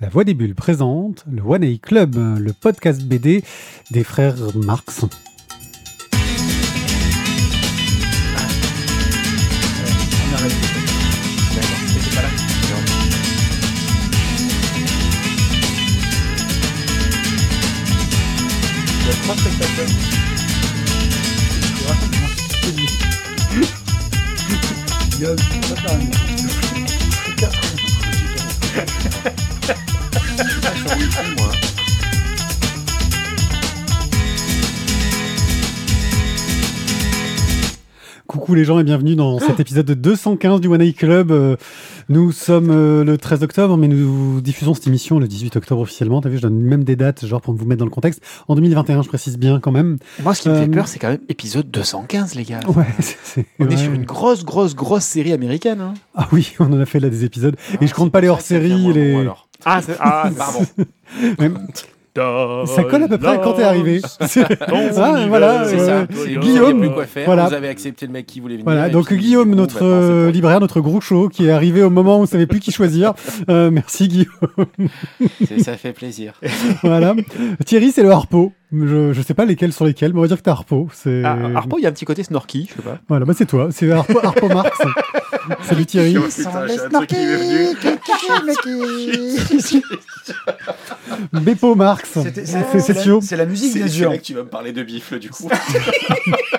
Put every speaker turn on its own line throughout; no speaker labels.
La Voix des Bulles présente le One A Club, le podcast BD des frères Marx. Coucou les gens et bienvenue dans cet épisode de 215 du One A Club. Euh, Nous sommes euh, le 13 octobre, mais nous diffusons cette émission le 18 octobre officiellement. T'as vu, je donne même des dates, genre pour vous mettre dans le contexte. En 2021, je précise bien quand même.
Moi, ce qui me
Euh,
fait peur, c'est quand même épisode 215, les gars.
Ouais, c'est- c'est-
On
ouais.
est sur une grosse, grosse, grosse série américaine. Hein.
Ah oui, on en a fait là des épisodes. et je compte pas les hors-séries. Les...
Ah, c'est- ah, pardon.
Ça colle à peu près à quand t'es arrivé. C'est- Ah, voilà,
C'est
euh,
ça.
Guillaume,
Guillaume, plus quoi faire.
voilà.
Vous avez accepté le mec qui voulait venir.
Voilà, donc
puis,
Guillaume, notre
c'est
euh, libraire, notre groucho, qui est arrivé au moment où on savait plus qui choisir. Euh, merci Guillaume.
Ça fait plaisir.
voilà. Thierry, c'est le harpo. Je, je sais pas lesquels sont lesquels, mais on va dire que t'es harpo. C'est...
Ah, Harpo, il y a un petit côté snorky, je sais pas.
Voilà, bah c'est toi. C'est harpo, harpo Marx. Salut Thierry.
Putain, j'ai un truc qui m'est venu.
Bepo Marx.
C'était-
C'est,
C'est
c'est
la- c'est musique,
C'est
bien sûr.
celui-là que tu vas me parler de bifle, du coup.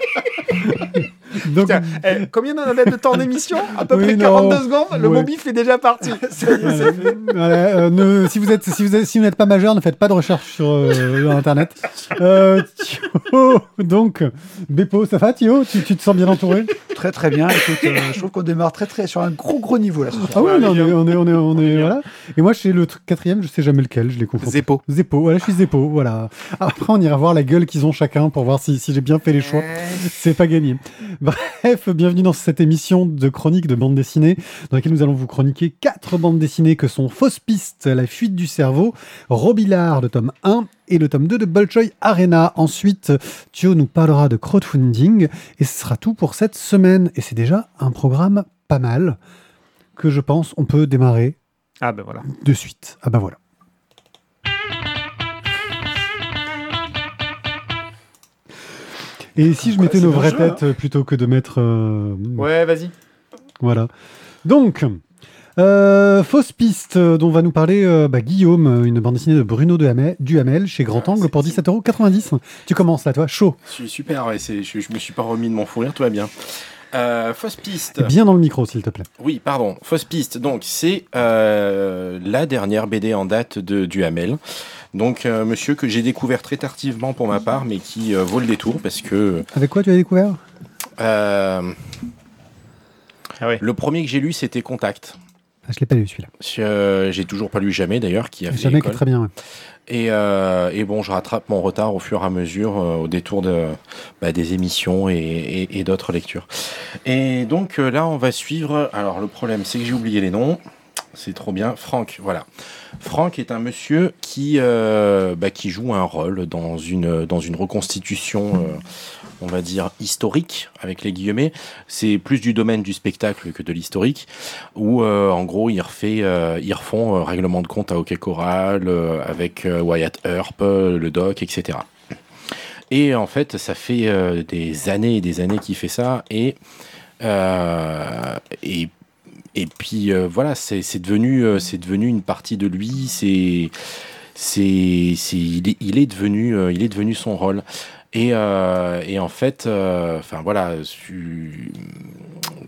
Donc,
Tiens, eh, combien on avait de temps d'émission À peu
Oui,
près
non.
42 secondes. Le
Ouais.
bif est déjà parti.
voilà, Voilà, euh, ne- si vous êtes, si vous êtes, si vous n'êtes pas majeur, ne faites pas de recherche sur euh, internet. Euh, Thio, donc Bepo, ça va Thio tu, tu te sens bien entouré?
Très très bien. Écoute, euh, je trouve qu'on démarre très très sur un gros gros niveau là ce soir.
Ah oui, on est, on est, on est, on est- voilà. Et moi, je suis le tr- quatrième, je sais jamais lequel, je les confonds.
Zeppo.
Zeppo, voilà, je suis Zeppo, voilà. Après, on ira voir la gueule qu'ils ont chacun pour voir si, si j'ai bien fait les choix. C'est pas gagné. Bref, bienvenue dans cette émission de chronique de bande dessinée, dans laquelle nous allons vous chroniquer quatre bandes dessinées que sont Fausse Piste, La fuite du cerveau, Robillard, le tome 1, et le tome 2 de Bolchoy Arena. Ensuite, Thio nous parlera de crowdfunding, et ce sera tout pour cette semaine. Et c'est déjà un programme pas mal, que je pense on peut démarrer
Ah, ben voilà.
de suite. Ah bah voilà. Et si je mettais nos vraies
dangereux,
têtes plutôt que de mettre... euh,
Ouais, vas-y.
Voilà. Donc, euh, fausse piste dont va nous parler euh, bah, Guillaume, une bande dessinée de Bruno Duhamel, Duhamel chez Grand Angle pour 17,90€. Tu commences là, toi, chaud.
Super, ouais, je, je me suis pas remis de mon fou rire, tout va bien. Euh, fausse piste.
Bien dans le micro, s'il te plaît.
Oui, pardon. Fausse piste. Donc, c'est euh, la dernière BD en date de Duhamel. Donc, euh, monsieur que j'ai découvert très tardivement pour ma part, mais qui euh, vaut le détour parce que
Avec quoi tu as découvert?
Euh,
Ah ouais.
le premier que j'ai lu, c'était Contact.
ah, Je l'ai pas lu celui-là.
Euh, j'ai toujours pas lu Jamais d'ailleurs, qui a fait
Jamais qui est
école.
très bien. ouais.
Et, euh, et bon, je rattrape mon retard au fur et à mesure, euh, au détour de, bah, des émissions et, et- et d'autres lectures. Et donc euh, là, on va suivre. Alors, le problème, c'est que j'ai oublié les noms. C'est trop bien. Franck, voilà. Franck est un monsieur qui, euh, bah, qui joue un rôle dans une, dans une reconstitution, euh, on va dire, historique, avec les guillemets. C'est plus du domaine du spectacle que de l'historique, où, euh, en gros, ils, refont règlement de compte à Hockey Choral, avec Wyatt Earp, le doc, etc. Et en fait, ça fait des années et des années qu'il fait ça, et, et et puis euh, voilà, c'est devenu, euh, c'est devenu une partie de lui. C'est, c'est, il est, il est devenu, euh, il est devenu son rôle. Et, et en fait, enfin voilà,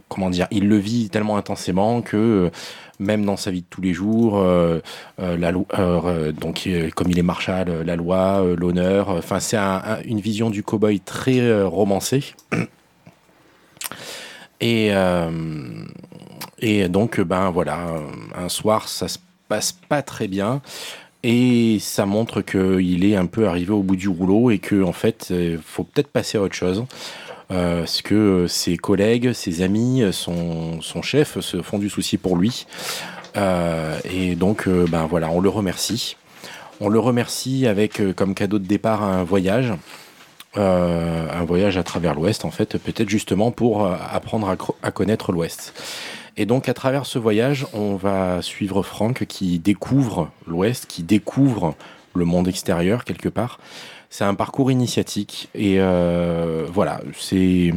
comment dire, il le vit tellement intensément que même dans sa vie de tous les jours, la loi, donc comme il est marshal, euh, la loi, l'honneur, enfin c'est un- un- une vision du cow-boy très romancée. Et, et donc, ben voilà, un soir, ça se passe pas très bien. Et ça montre qu'il est un peu arrivé au bout du rouleau et que en fait, il faut peut-être passer à autre chose. Euh, parce que ses collègues, ses amis, son, chef se font du souci pour lui. Euh, et donc, euh, ben voilà, on le remercie. On le remercie avec euh, comme cadeau de départ un voyage. Euh, un voyage à travers l'Ouest, en fait, peut-être justement pour euh, apprendre à connaître l'Ouest. Et donc à travers ce voyage, on va suivre Franck qui découvre l'Ouest, qui découvre le monde extérieur quelque part. C'est un parcours initiatique et euh, voilà, c'est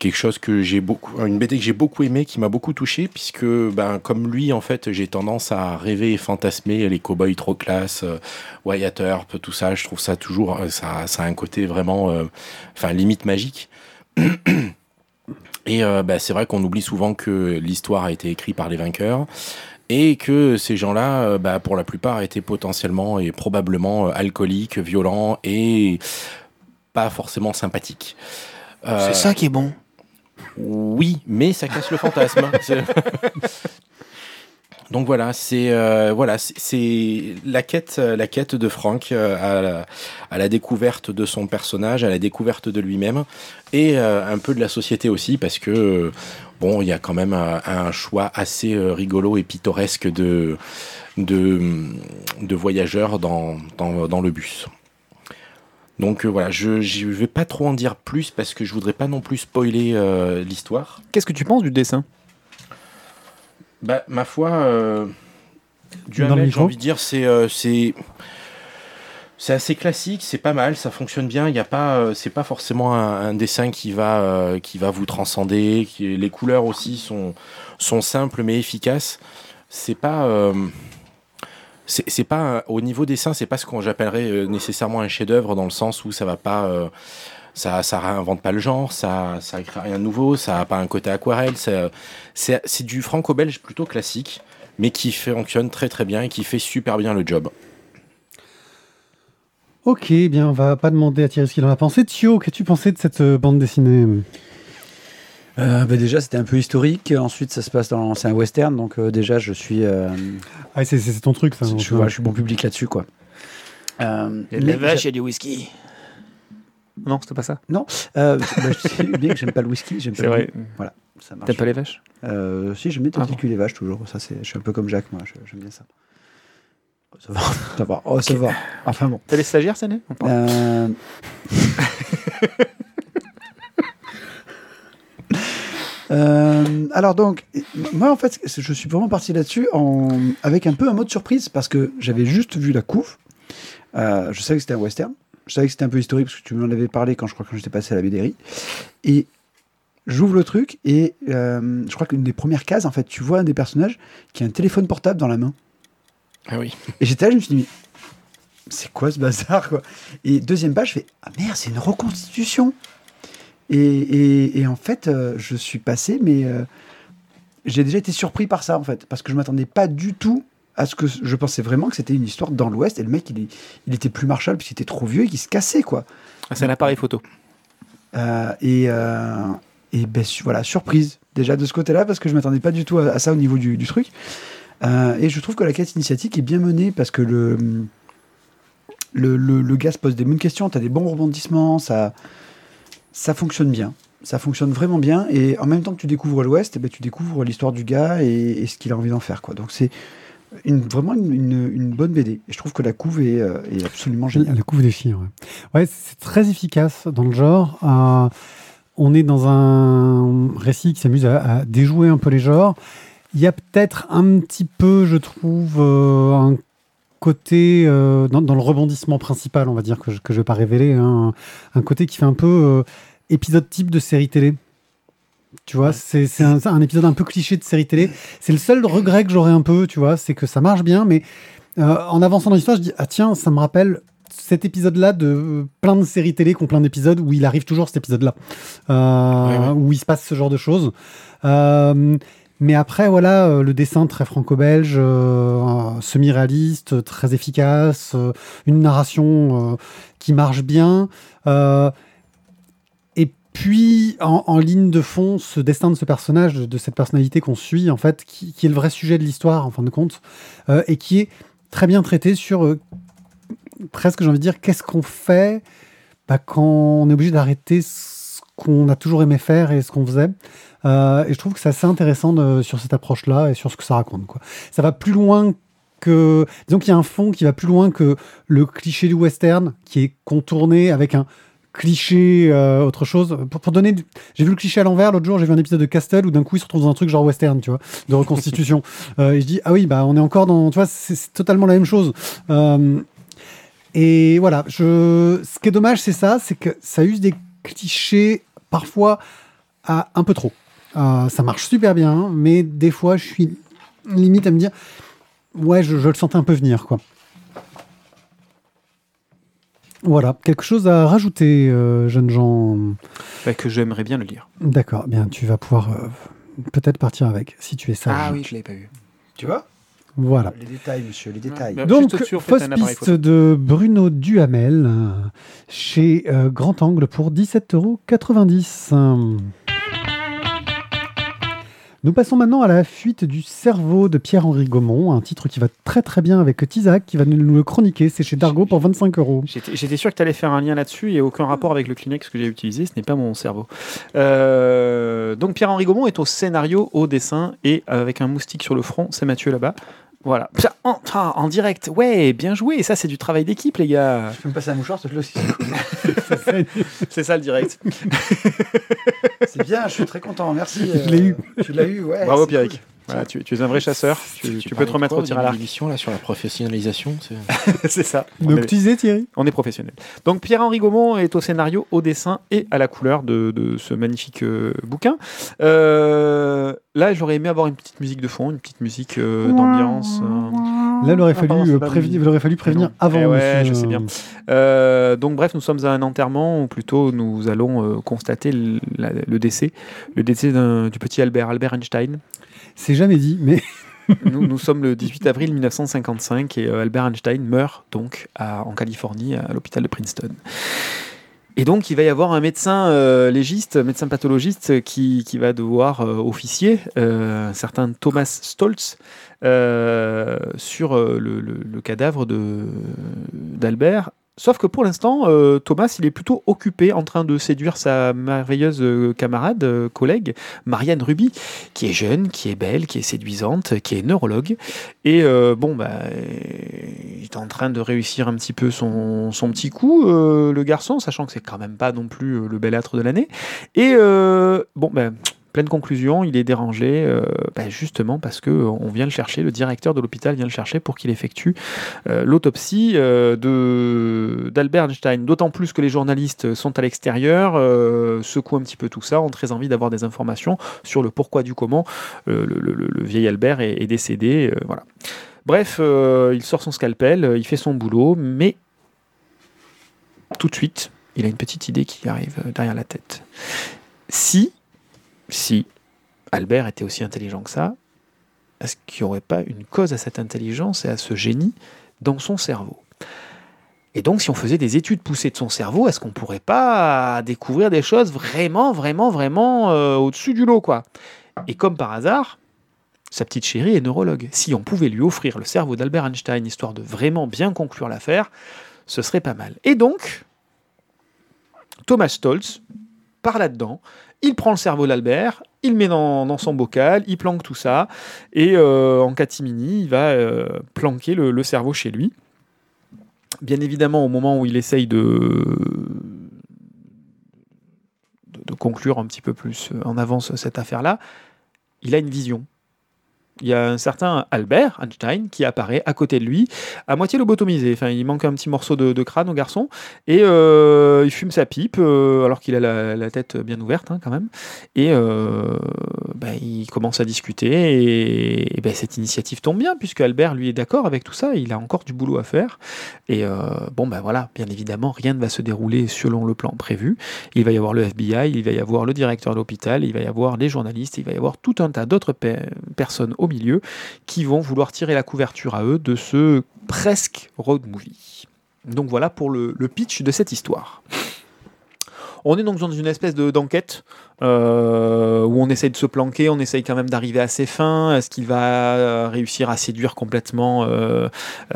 quelque chose que j'ai beaucoup, une BD que j'ai beaucoup aimé, qui m'a beaucoup touché, puisque ben comme lui en fait, j'ai tendance à rêver et fantasmer les cowboys trop classe, euh, Wyatt Earp, tout ça. Je trouve ça toujours, euh, ça, ça a un côté vraiment, euh, enfin limite magique. Et euh, ben, c'est vrai qu'on oublie souvent que l'histoire a été écrite par les vainqueurs et que ces gens-là, euh, bah, pour la plupart, étaient potentiellement et probablement euh, alcooliques, violents et pas forcément sympathiques. Euh,
C'est ça qui est bon.
oui, mais ça casse le fantasme. Donc voilà, c'est euh, voilà, c'est- la quête, euh, la quête de Frank euh, à, la, découverte de son personnage, à la découverte de lui-même et un peu de la société aussi, parce que bon, il y a quand même un, choix assez rigolo et pittoresque de de, voyageurs dans, dans, le bus. Donc voilà, je ne vais pas trop en dire plus parce que je voudrais pas non plus spoiler l'histoire.
Qu'est-ce que tu penses du dessin?
Bah, ma foi, euh, du
Dans le
Hamel, j'ai envie de dire, c'est euh, c'est assez classique, c'est pas mal, ça fonctionne bien. Il y a pas, euh, c'est pas forcément un, un dessin qui va euh, qui va vous transcender. Qui, les couleurs aussi sont sont simples mais efficaces. C'est pas euh, c'est pas au niveau dessin, c'est pas ce qu'on j'appellerais nécessairement un chef-d'œuvre dans le sens où ça va pas ça, ça réinvente pas le genre, ça, ça crée rien de nouveau, ça a pas un côté aquarelle, ça- c'est c'est du franco-belge plutôt classique, mais qui fonctionne très très bien et qui fait super bien le job.
Ok, bien, on va pas demander à Thierry ce qu'il en a pensé. Thio, qu'as-tu pensé de cette euh, bande dessinée?
Euh, bah déjà, c'était un peu historique. Ensuite, ça se passe dans. C'est un western, donc euh, déjà, je suis. euh,
Ah, c'est- ton truc, ça.
je, suis- voilà, je suis bon public là-dessus, quoi. Euh,
la vache,
j'a-
il y a du whisky. Non, c'était pas ça.
euh, bah, je sais bien que j'aime pas le whisky, j'aime pas
C'est
le
vrai.
Voilà, ça marche.
T'aimes pas les vaches?
Euh, si, j'aime bien
Ah
tenter le cul les vaches toujours. Ça, c'est. Je suis un peu comme Jacques, moi. je- J'aime bien ça. Ça va, ça va. Oh, ça va. Enfin bon.
T'as les stagiaires, c'est né
Euh, euh, alors donc, moi en fait, je suis vraiment parti là-dessus en... avec un peu un mode surprise parce que j'avais juste vu la couve. Euh, je savais que c'était un western. Je savais que c'était un peu historique parce que tu m'en avais parlé quand je crois quand j'étais passé à la BDRI. Et j'ouvre le truc et euh, je crois qu'une des premières cases, en fait, tu vois un des personnages qui a un téléphone portable dans la main.
Ah oui.
Et j'étais là, je me suis dit, mais c'est quoi ce bazar quoi? Et deuxième page, je fais, ah merde, c'est une reconstitution. Et, et- et en fait, euh, je suis passé, mais euh, j'ai déjà été surpris par ça, en fait, parce que je m'attendais pas du tout à ce que je pensais vraiment que c'était une histoire dans l'Ouest, et le mec, il, était plus Marshall, puisqu'il était trop vieux et qu'il se cassait, quoi.
Ah, C'est un appareil photo.
Euh, et euh, et ben, voilà, surprise déjà de ce côté-là, parce que je m'attendais pas du tout à, à ça au niveau du, du truc. Euh, et je trouve que la quête initiatique est bien menée parce que le, le, le, le gars se pose des bonnes questions, tu as des bons rebondissements, ça, ça fonctionne bien. Ça fonctionne vraiment bien. Et en même temps que tu découvres l'Ouest, eh ben, tu découvres l'histoire du gars et, et ce qu'il a envie d'en faire. Quoi. Donc c'est vraiment une, bonne BD. Je trouve que la couve est, euh, est absolument géniale.
Le coup des filles, ouais. C'est très efficace dans le genre. Euh, on est dans un récit qui s'amuse à, déjouer un peu les genres. Il y a peut-être un petit peu, je trouve, euh, un côté dans, le rebondissement principal, on va dire que je, je vais pas révéler, hein, un côté qui fait un peu épisode type de série télé. Tu vois, c'est un, un épisode un peu cliché de série télé. C'est le seul regret que j'aurais un peu, tu vois, c'est que ça marche bien, mais euh, en avançant dans l'histoire, je dis ah tiens, ça me rappelle cet épisode-là de euh, plein de séries télé qui ont plein d'épisodes où il arrive toujours cet épisode-là, euh, où il se passe ce genre de choses. Mais après, voilà, le dessin très franco-belge, semi-réaliste, très efficace, une narration qui marche bien. euh, puis, en, ligne de fond, ce destin de ce personnage, de, cette personnalité qu'on suit, en fait, qui, est le vrai sujet de l'histoire, en fin de compte, euh, et qui est très bien traité sur euh, presque, j'ai envie de dire, qu'est-ce qu'on fait bah, quand on est obligé d'arrêter ce qu'on a toujours aimé faire et ce qu'on faisait. Euh, et je trouve que c'est assez intéressant sur cette approche-là et sur ce que ça raconte. Ça va plus loin que. Disons qu'il y a un fond qui va plus loin que le cliché du western qui est contourné avec un cliché, euh, autre chose. Pour, pour donner, j'ai vu le cliché à l'envers l'autre jour. J'ai vu un épisode de Castle où d'un coup il se retrouve dans un truc genre western, tu vois, de reconstitution. Euh, et je dis ah oui, bah on est encore dans, tu vois, c'est totalement la même chose. Euh, et voilà, je, ce qui est dommage, c'est ça, c'est que ça use des clichés parfois à un peu trop. Ça marche super bien, mais des fois, je suis limite à me dire, ouais, je, je le sentais un peu venir, quoi. Voilà, quelque chose à rajouter, euh, jeunes gens.
Bah, que j'aimerais bien le lire.
D'accord, bien, tu vas pouvoir euh, peut-être partir avec, si tu es sage.
Ah oui, je l'avais pas vu.
Tu vois?
Voilà.
Les détails, monsieur, les détails.
Bah,
Donc, fausse piste de Bruno Duhamel euh, chez euh, Grand Angle pour 17,90 euros. Nous passons maintenant à la fuite du cerveau de Pierre-Henri Gaumont, un titre qui va très très bien avec Tizak qui va nous le chroniquer. C'est chez Dargo pour 25 euros.
J'étais j'étais sûr que tu allais faire un lien là-dessus et aucun rapport avec le Kleenex que j'ai utilisé, ce n'est pas mon cerveau. Euh, donc Pierre-Henri Gaumont est au scénario, au dessin et avec un moustique sur le front, c'est Mathieu là-bas. Voilà. En, en direct, ouais, bien joué. Ça, c'est du travail d'équipe, les gars.
Je peux me passer un mouchoir, plaît aussi.
C'est ça le direct.
C'est bien, je suis très content, merci.
Je l'ai eu.
Tu l'as eu, ouais.
Bravo, Pierrick.
cool.
Voilà, tu, tu es un vrai chasseur. Tu, tu peux te remettre au tir à l'arc.
l'émission là sur la professionnalisation. c'est-
ça. On
Donc
est,
tu disais Thierry
on est professionnel. Donc Pierre-Henri Gaumont est au scénario, au dessin et à la couleur de, de ce magnifique euh, bouquin. Euh, là, j'aurais aimé avoir une petite musique de fond, une petite musique euh, d'ambiance.
Là, il aurait,
Ah,
fallu, euh, prévenir- il aurait fallu prévenir
non.
avant.
Eh ouais, je sais bien. Euh, donc bref, nous sommes à un enterrement, ou plutôt nous allons euh, constater le, la- le décès, le décès du petit Albert, Albert Einstein.
C'est jamais dit, mais
nous, sommes le 18 avril 1955 et euh, Albert Einstein meurt donc en Californie à l'hôpital de Princeton. Et donc, il va y avoir un médecin euh, légiste, médecin pathologiste, qui, qui va devoir euh, officier, euh, un certain Thomas Stoltz, euh, sur euh, le, le- cadavre d'Albert. Sauf que pour l'instant, euh, Thomas, il est plutôt occupé en train de séduire sa merveilleuse euh, camarade, euh, collègue, Marianne Ruby, qui est jeune, qui est belle, qui est séduisante, qui est neurologue. Et bon, bah, il est en train de réussir un petit peu son, petit coup, le garçon, sachant que c'est quand même pas non plus le bel âtre de l'année. Et bon, ben. Pleine conclusion, il est dérangé, euh, bah, justement parce que euh, vient le chercher, le directeur de l'hôpital vient le chercher pour qu'il effectue euh, l'autopsie d'Albert Einstein. D'autant plus que les journalistes sont à l'extérieur, secouent un petit peu tout ça, ont très envie d'avoir des informations sur le pourquoi du comment le, vieil Albert est, est décédé. voilà. Bref, il sort son scalpel, il fait son boulot, mais tout de suite, il a une petite idée qui arrive derrière la tête. Si, si Albert était aussi intelligent que ça, est-ce qu'il n'y aurait pas une cause à cette intelligence et à ce génie dans son cerveau? Et donc, si on faisait des études poussées de son cerveau, est-ce qu'on pourrait pas découvrir des choses vraiment, vraiment, vraiment euh, au-dessus du lot, quoi? Et comme par hasard, sa petite chérie est neurologue. Si on pouvait lui offrir le cerveau d'Albert Einstein, histoire de vraiment bien conclure l'affaire, ce serait pas mal. Et donc, Thomas Stoltz part là-dedans, il prend le cerveau d'Albert, il le met dans, son bocal, il planque tout ça, et euh, en catimini, il va euh, planquer le, le cerveau chez lui. Bien évidemment, au moment où il essaye de, de, de conclure un petit peu plus en avance cette affaire-là, il a une vision. Il y a un certain Albert Einstein qui apparaît à côté de lui, à moitié lobotomisé. Enfin, il manque un petit morceau de, crâne au garçon. Et euh, il fume sa pipe, euh, alors qu'il a la, tête bien ouverte hein, quand même. Et euh, ben, il commence à discuter. Et, ben, cette initiative tombe bien, puisque Albert, lui, est d'accord avec tout ça. Il a encore du boulot à faire. Et bon, ben voilà, bien évidemment, rien ne va se dérouler selon le plan prévu. Il va y avoir le FBI, il va y avoir le directeur de l'hôpital, il va y avoir les journalistes, il va y avoir tout un tas d'autres pe- personnes au milieu qui vont vouloir tirer la couverture à eux de ce presque road movie. Donc voilà pour le, pitch de cette histoire. On est donc dans une espèce de- d'enquête euh, où on essaye de se planquer, on essaye quand même d'arriver à ses fins. Est-ce qu'il va euh, réussir à séduire complètement euh,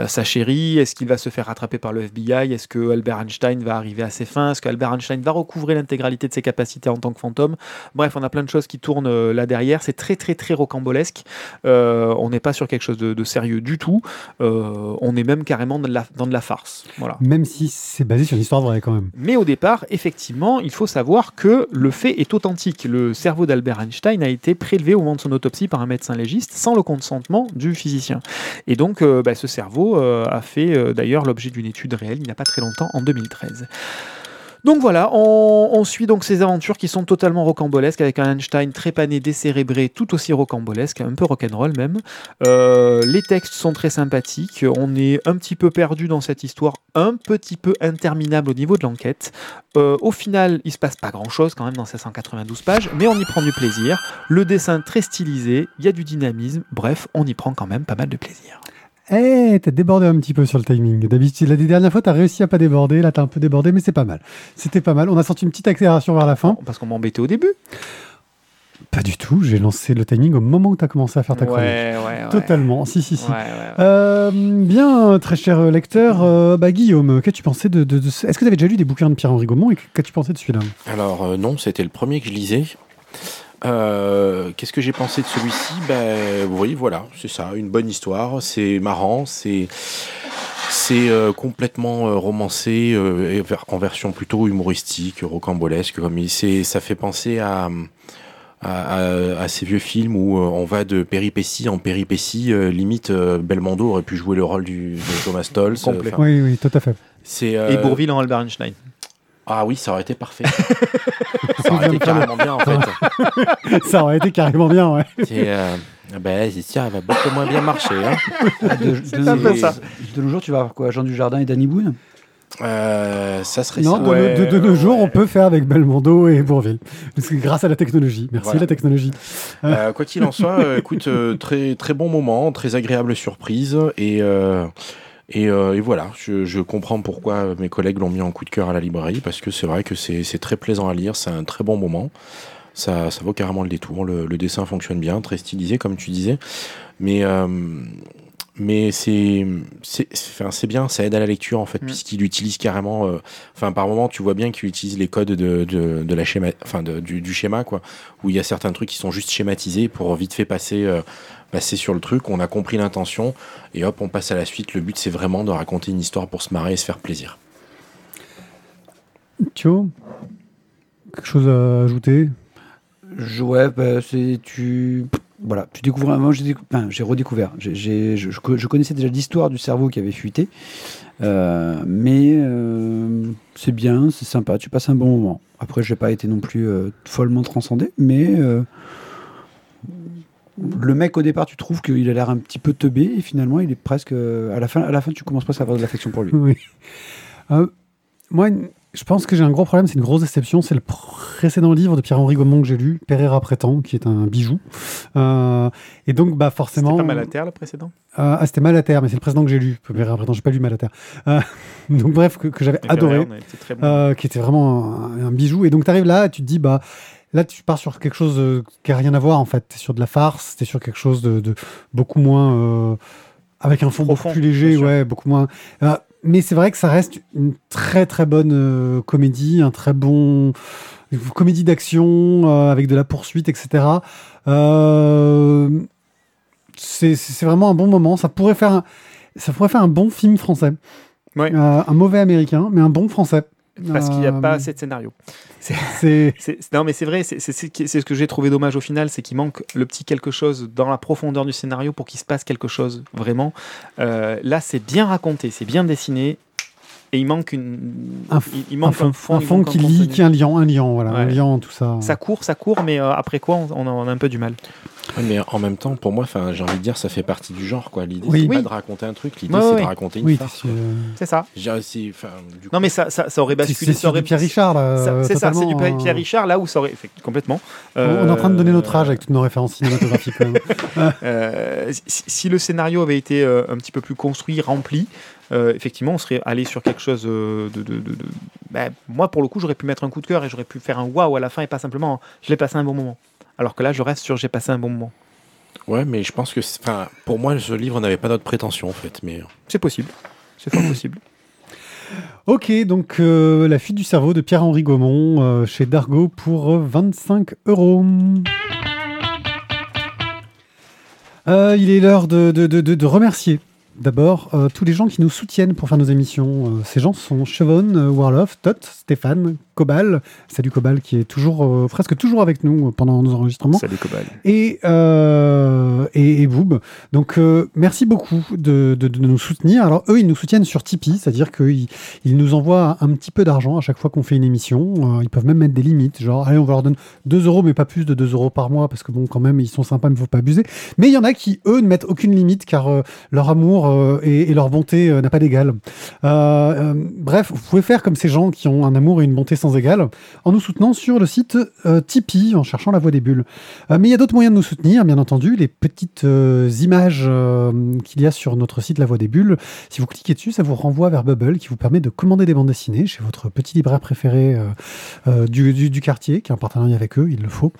sa chérie? Est-ce qu'il va se faire rattraper par le FBI Est-ce que Albert Einstein va arriver à ses fins Est-ce que Albert Einstein va recouvrer l'intégralité de ses capacités en tant que fantôme? Bref, on a plein de choses qui tournent là derrière. C'est très très très rocambolesque. Euh, on n'est pas sur quelque chose de, de sérieux du tout. On est même carrément dans de la, dans de la farce. Voilà.
Même si c'est basé sur une histoire vraie quand même.
Mais au départ, effectivement, il faut savoir que le fait est Le cerveau d'Albert Einstein a été prélevé au moment de son autopsie par un médecin légiste sans le consentement du physicien. Et donc, euh, bah, ce cerveau euh, a fait euh, d'ailleurs l'objet d'une étude réelle il n'y a pas très longtemps, en 2013. Donc voilà, on, suit donc ces aventures qui sont totalement rocambolesques avec un Einstein trépané, décérébré, tout aussi rocambolesque, un peu rock'n'roll même. Euh, les textes sont très sympathiques, on est un petit peu perdu dans cette histoire, un petit peu interminable au niveau de l'enquête. Euh, au final, il se passe pas grand chose quand même dans ces 192 pages, mais on y prend du plaisir. Le dessin très stylisé, il y a du dynamisme, bref, on y prend quand même pas mal de plaisir.
Eh, t'as débordé un petit peu sur le timing. D'habitude, la dernière fois, t'as réussi à pas déborder. Là, t'as un peu débordé, mais c'est pas mal. C'était pas mal. On a senti une petite accélération vers la fin.
Parce qu'on m'embêtait au début.
Pas du tout. J'ai lancé le timing au moment où t'as commencé à faire ta chronique.
ouais, ouais.
Totalement. Si, si, si.
Ouais, ouais, ouais.
Euh, bien, très cher lecteur, euh, bah, Guillaume, qu'as-tu pensé de, de- de ce- Est-ce que tu avais déjà lu des bouquins de Pierre-Henri Gaumont et qu'as-tu pensé de celui-là?
Alors euh, non, c'était le premier que je lisais. Euh, Qu'est-ce que j'ai pensé de celui-ci? Ben oui, voilà, c'est ça, une bonne histoire, c'est marrant, c'est c'est euh, complètement euh, romancé euh, et ver- en version plutôt humoristique, rocambolesque, comme il c'est ça fait penser à à, à- à ces vieux films où euh, on va de péripétie en péripétie, euh, limite euh, Belmondo aurait pu jouer le rôle du, de Thomas. Enfin,
Oui, oui, tout à fait.
c'est euh,
Et Bourville en Albert Einstein.
Ah oui, ça aurait été parfait. ça aurait été carrément bien en fait.
Ça aurait été carrément bien, ouais.
C'est euh, ben, c'est sûr, elle va beaucoup moins bien marcher. Hein.
Ah, de, de,
un peu
nos-
ça.
de nos jours, tu vas avoir quoi Jean Dujardin et Danny Boone?
Euh, ça serait
Non,
ça.
de,
Ouais,
de- de nos
ouais.
jours, on peut faire avec Belmondo et Bourville. Parce que grâce à la technologie. Merci
Voilà.
la technologie.
Euh, quoi qu'il en soit, euh, écoute, euh, très très bon moment, très agréable surprise et euh, et, euh, et voilà, je, je comprends pourquoi mes collègues l'ont mis en coup de cœur à la librairie parce que c'est vrai que c'est très plaisant à lire, c'est un très bon moment. Ça, ça vaut carrément le détour. Le, le dessin fonctionne bien, très stylisé comme tu disais, mais euh, mais c'est enfin, bien, ça aide à la lecture en fait
Mm.
puisqu'il utilise carrément. euh, Enfin par moment tu vois bien qu'il utilise les codes de, de, de la schéma, enfin de- du, du schéma quoi, où il y a certains trucs qui sont juste schématisés pour vite fait passer passer sur le truc. On a compris l'intention et hop on passe à la suite. Le but c'est vraiment de raconter une histoire pour se marrer et se faire plaisir.
Thio Quelque chose à ajouter?
Je- Ouais, bah, c'est tu. Voilà, tu découvres. un- Moi, j'ai décou- enfin, j'ai redécouvert. Je, je co- je connaissais déjà l'histoire du cerveau qui avait fuité, Euh, mais euh, c'est bien, c'est sympa. Tu passes un bon moment. Après, j'ai pas été non plus euh, follement transcendé, mais euh, le mec au départ, tu trouves qu'il a l'air un petit peu teubé, et finalement, il est presque euh, à la fin. À la fin, tu commences presque à avoir de l'affection pour lui.
Oui. Euh, moi, je pense que j'ai un gros problème, c'est une grosse déception. C'est le précédent livre de Pierre-Henri Gaumont que j'ai lu, Pereira Prétend, qui est un bijou. Euh, et donc, bah,
C'était
forcément.
pas mal à terre le précédent?
Euh, ah, c'était Malater, mais c'est le précédent que j'ai lu. Pereira Prétend, j'ai pas lu Malater. Euh, donc, bref, que, que j'avais adoré.
Bon.
euh, qui était vraiment un, un bijou. Et donc, tu arrives là, tu te dis, bah, là, tu pars sur quelque chose euh, qui a rien à voir, en fait. Tu sur de la farce, tu sur quelque chose de, de beaucoup moins. euh, avec un fond
Profond,
beaucoup plus léger, ouais, beaucoup moins. Euh, mais c'est vrai que ça reste une très très bonne euh, comédie, un très bon. une comédie d'action avec de la poursuite, etc. C'est c'est vraiment un bon moment. Ça pourrait faire un, ça pourrait faire un bon film français.
Ouais.
Euh, un mauvais américain, mais un bon français.
Parce qu'il n'y a pas assez de scénario.
C'est
non, mais c'est vrai, c'est ce que j'ai trouvé dommage au final, c'est qu'il manque le petit quelque chose dans la profondeur du scénario pour qu'il se passe quelque chose vraiment. Euh, là, c'est bien raconté, c'est bien dessiné, et il manque une,
Un
il, il manque
un
un,
fond, un qui
contenu.
qui est un lion, un lion, voilà, un lion, tout ça.
Ça court, ça court, mais euh, après quoi, on, on a, on a un peu du mal.
Mais en même temps, pour moi, enfin, j'ai envie de dire, ça fait partie du genre, quoi. L'idée,
Oui.
c'est pas de raconter un truc, l'idée, c'est de raconter une
Oui,
farce.
c'est
quoi.
C'est ça.
Du coup,
Non, mais ça, ça, ça aurait basculé.
c'est sur
aurait-
du Pierre Richard, là. Euh,
C'est ça, c'est du Pierre
euh,
Richard, là où ça aurait. fait- complètement.
On on est en train de donner notre âge
Euh,
avec toutes nos références cinématographiques, quand même.
Euh, si, si le scénario avait été euh, un petit peu plus construit, rempli, euh, effectivement, on serait allé sur quelque chose euh, de. de- de- de- Ben, moi, pour le coup, j'aurais pu mettre un coup de cœur et j'aurais pu faire un waouh à la fin et pas simplement je l'ai passé un bon moment. Alors que là, je reste sur j'ai passé un bon moment.
Ouais, mais je pense que, enfin, pour moi, ce livre n'avait pas d'autre prétention, en fait. Mais
C'est possible. C'est fort possible.
Ok, donc euh, La fuite du cerveau de Pierre-Henri Gaumont euh, chez Dargo pour euh, 25 euros. Euh, il est l'heure de, de- de- de- de remercier d'abord euh, tous les gens qui nous soutiennent pour faire nos émissions. Euh, ces gens sont Chevon, euh, Warloff, Tot, Stéphane, Cobal. Salut Cobal qui est toujours, euh, presque toujours avec nous euh, pendant nos enregistrements.
Salut Cobal.
et, euh, et, et Boob. Donc, euh, merci beaucoup de, de- de nous soutenir. Alors, eux, ils nous soutiennent sur Tipeee, c'est-à-dire qu'ils ils nous envoient un petit peu d'argent à chaque fois qu'on fait une émission. Ils peuvent même mettre des limites, genre, allez, on va leur donner 2 euros, mais pas plus de 2 euros par mois, parce que bon, quand même, ils sont sympas, mais il faut pas abuser. Mais il y en a qui, eux, ne mettent aucune limite, car leur amour et, et leur bonté n'a pas d'égal. Bref, vous pouvez faire comme ces gens qui ont un amour et une bonté sans en nous soutenant sur le site euh, Tipeee, en cherchant la voix des bulles. Euh, mais il y a d'autres moyens de nous soutenir, bien entendu. Les petites euh, images qu'il y a sur notre site La Voix des Bulles, si vous cliquez dessus, ça vous renvoie vers Bubble qui vous permet de commander des bandes dessinées chez votre petit libraire préféré du, du- quartier, qui est en partenariat avec eux, il le faut,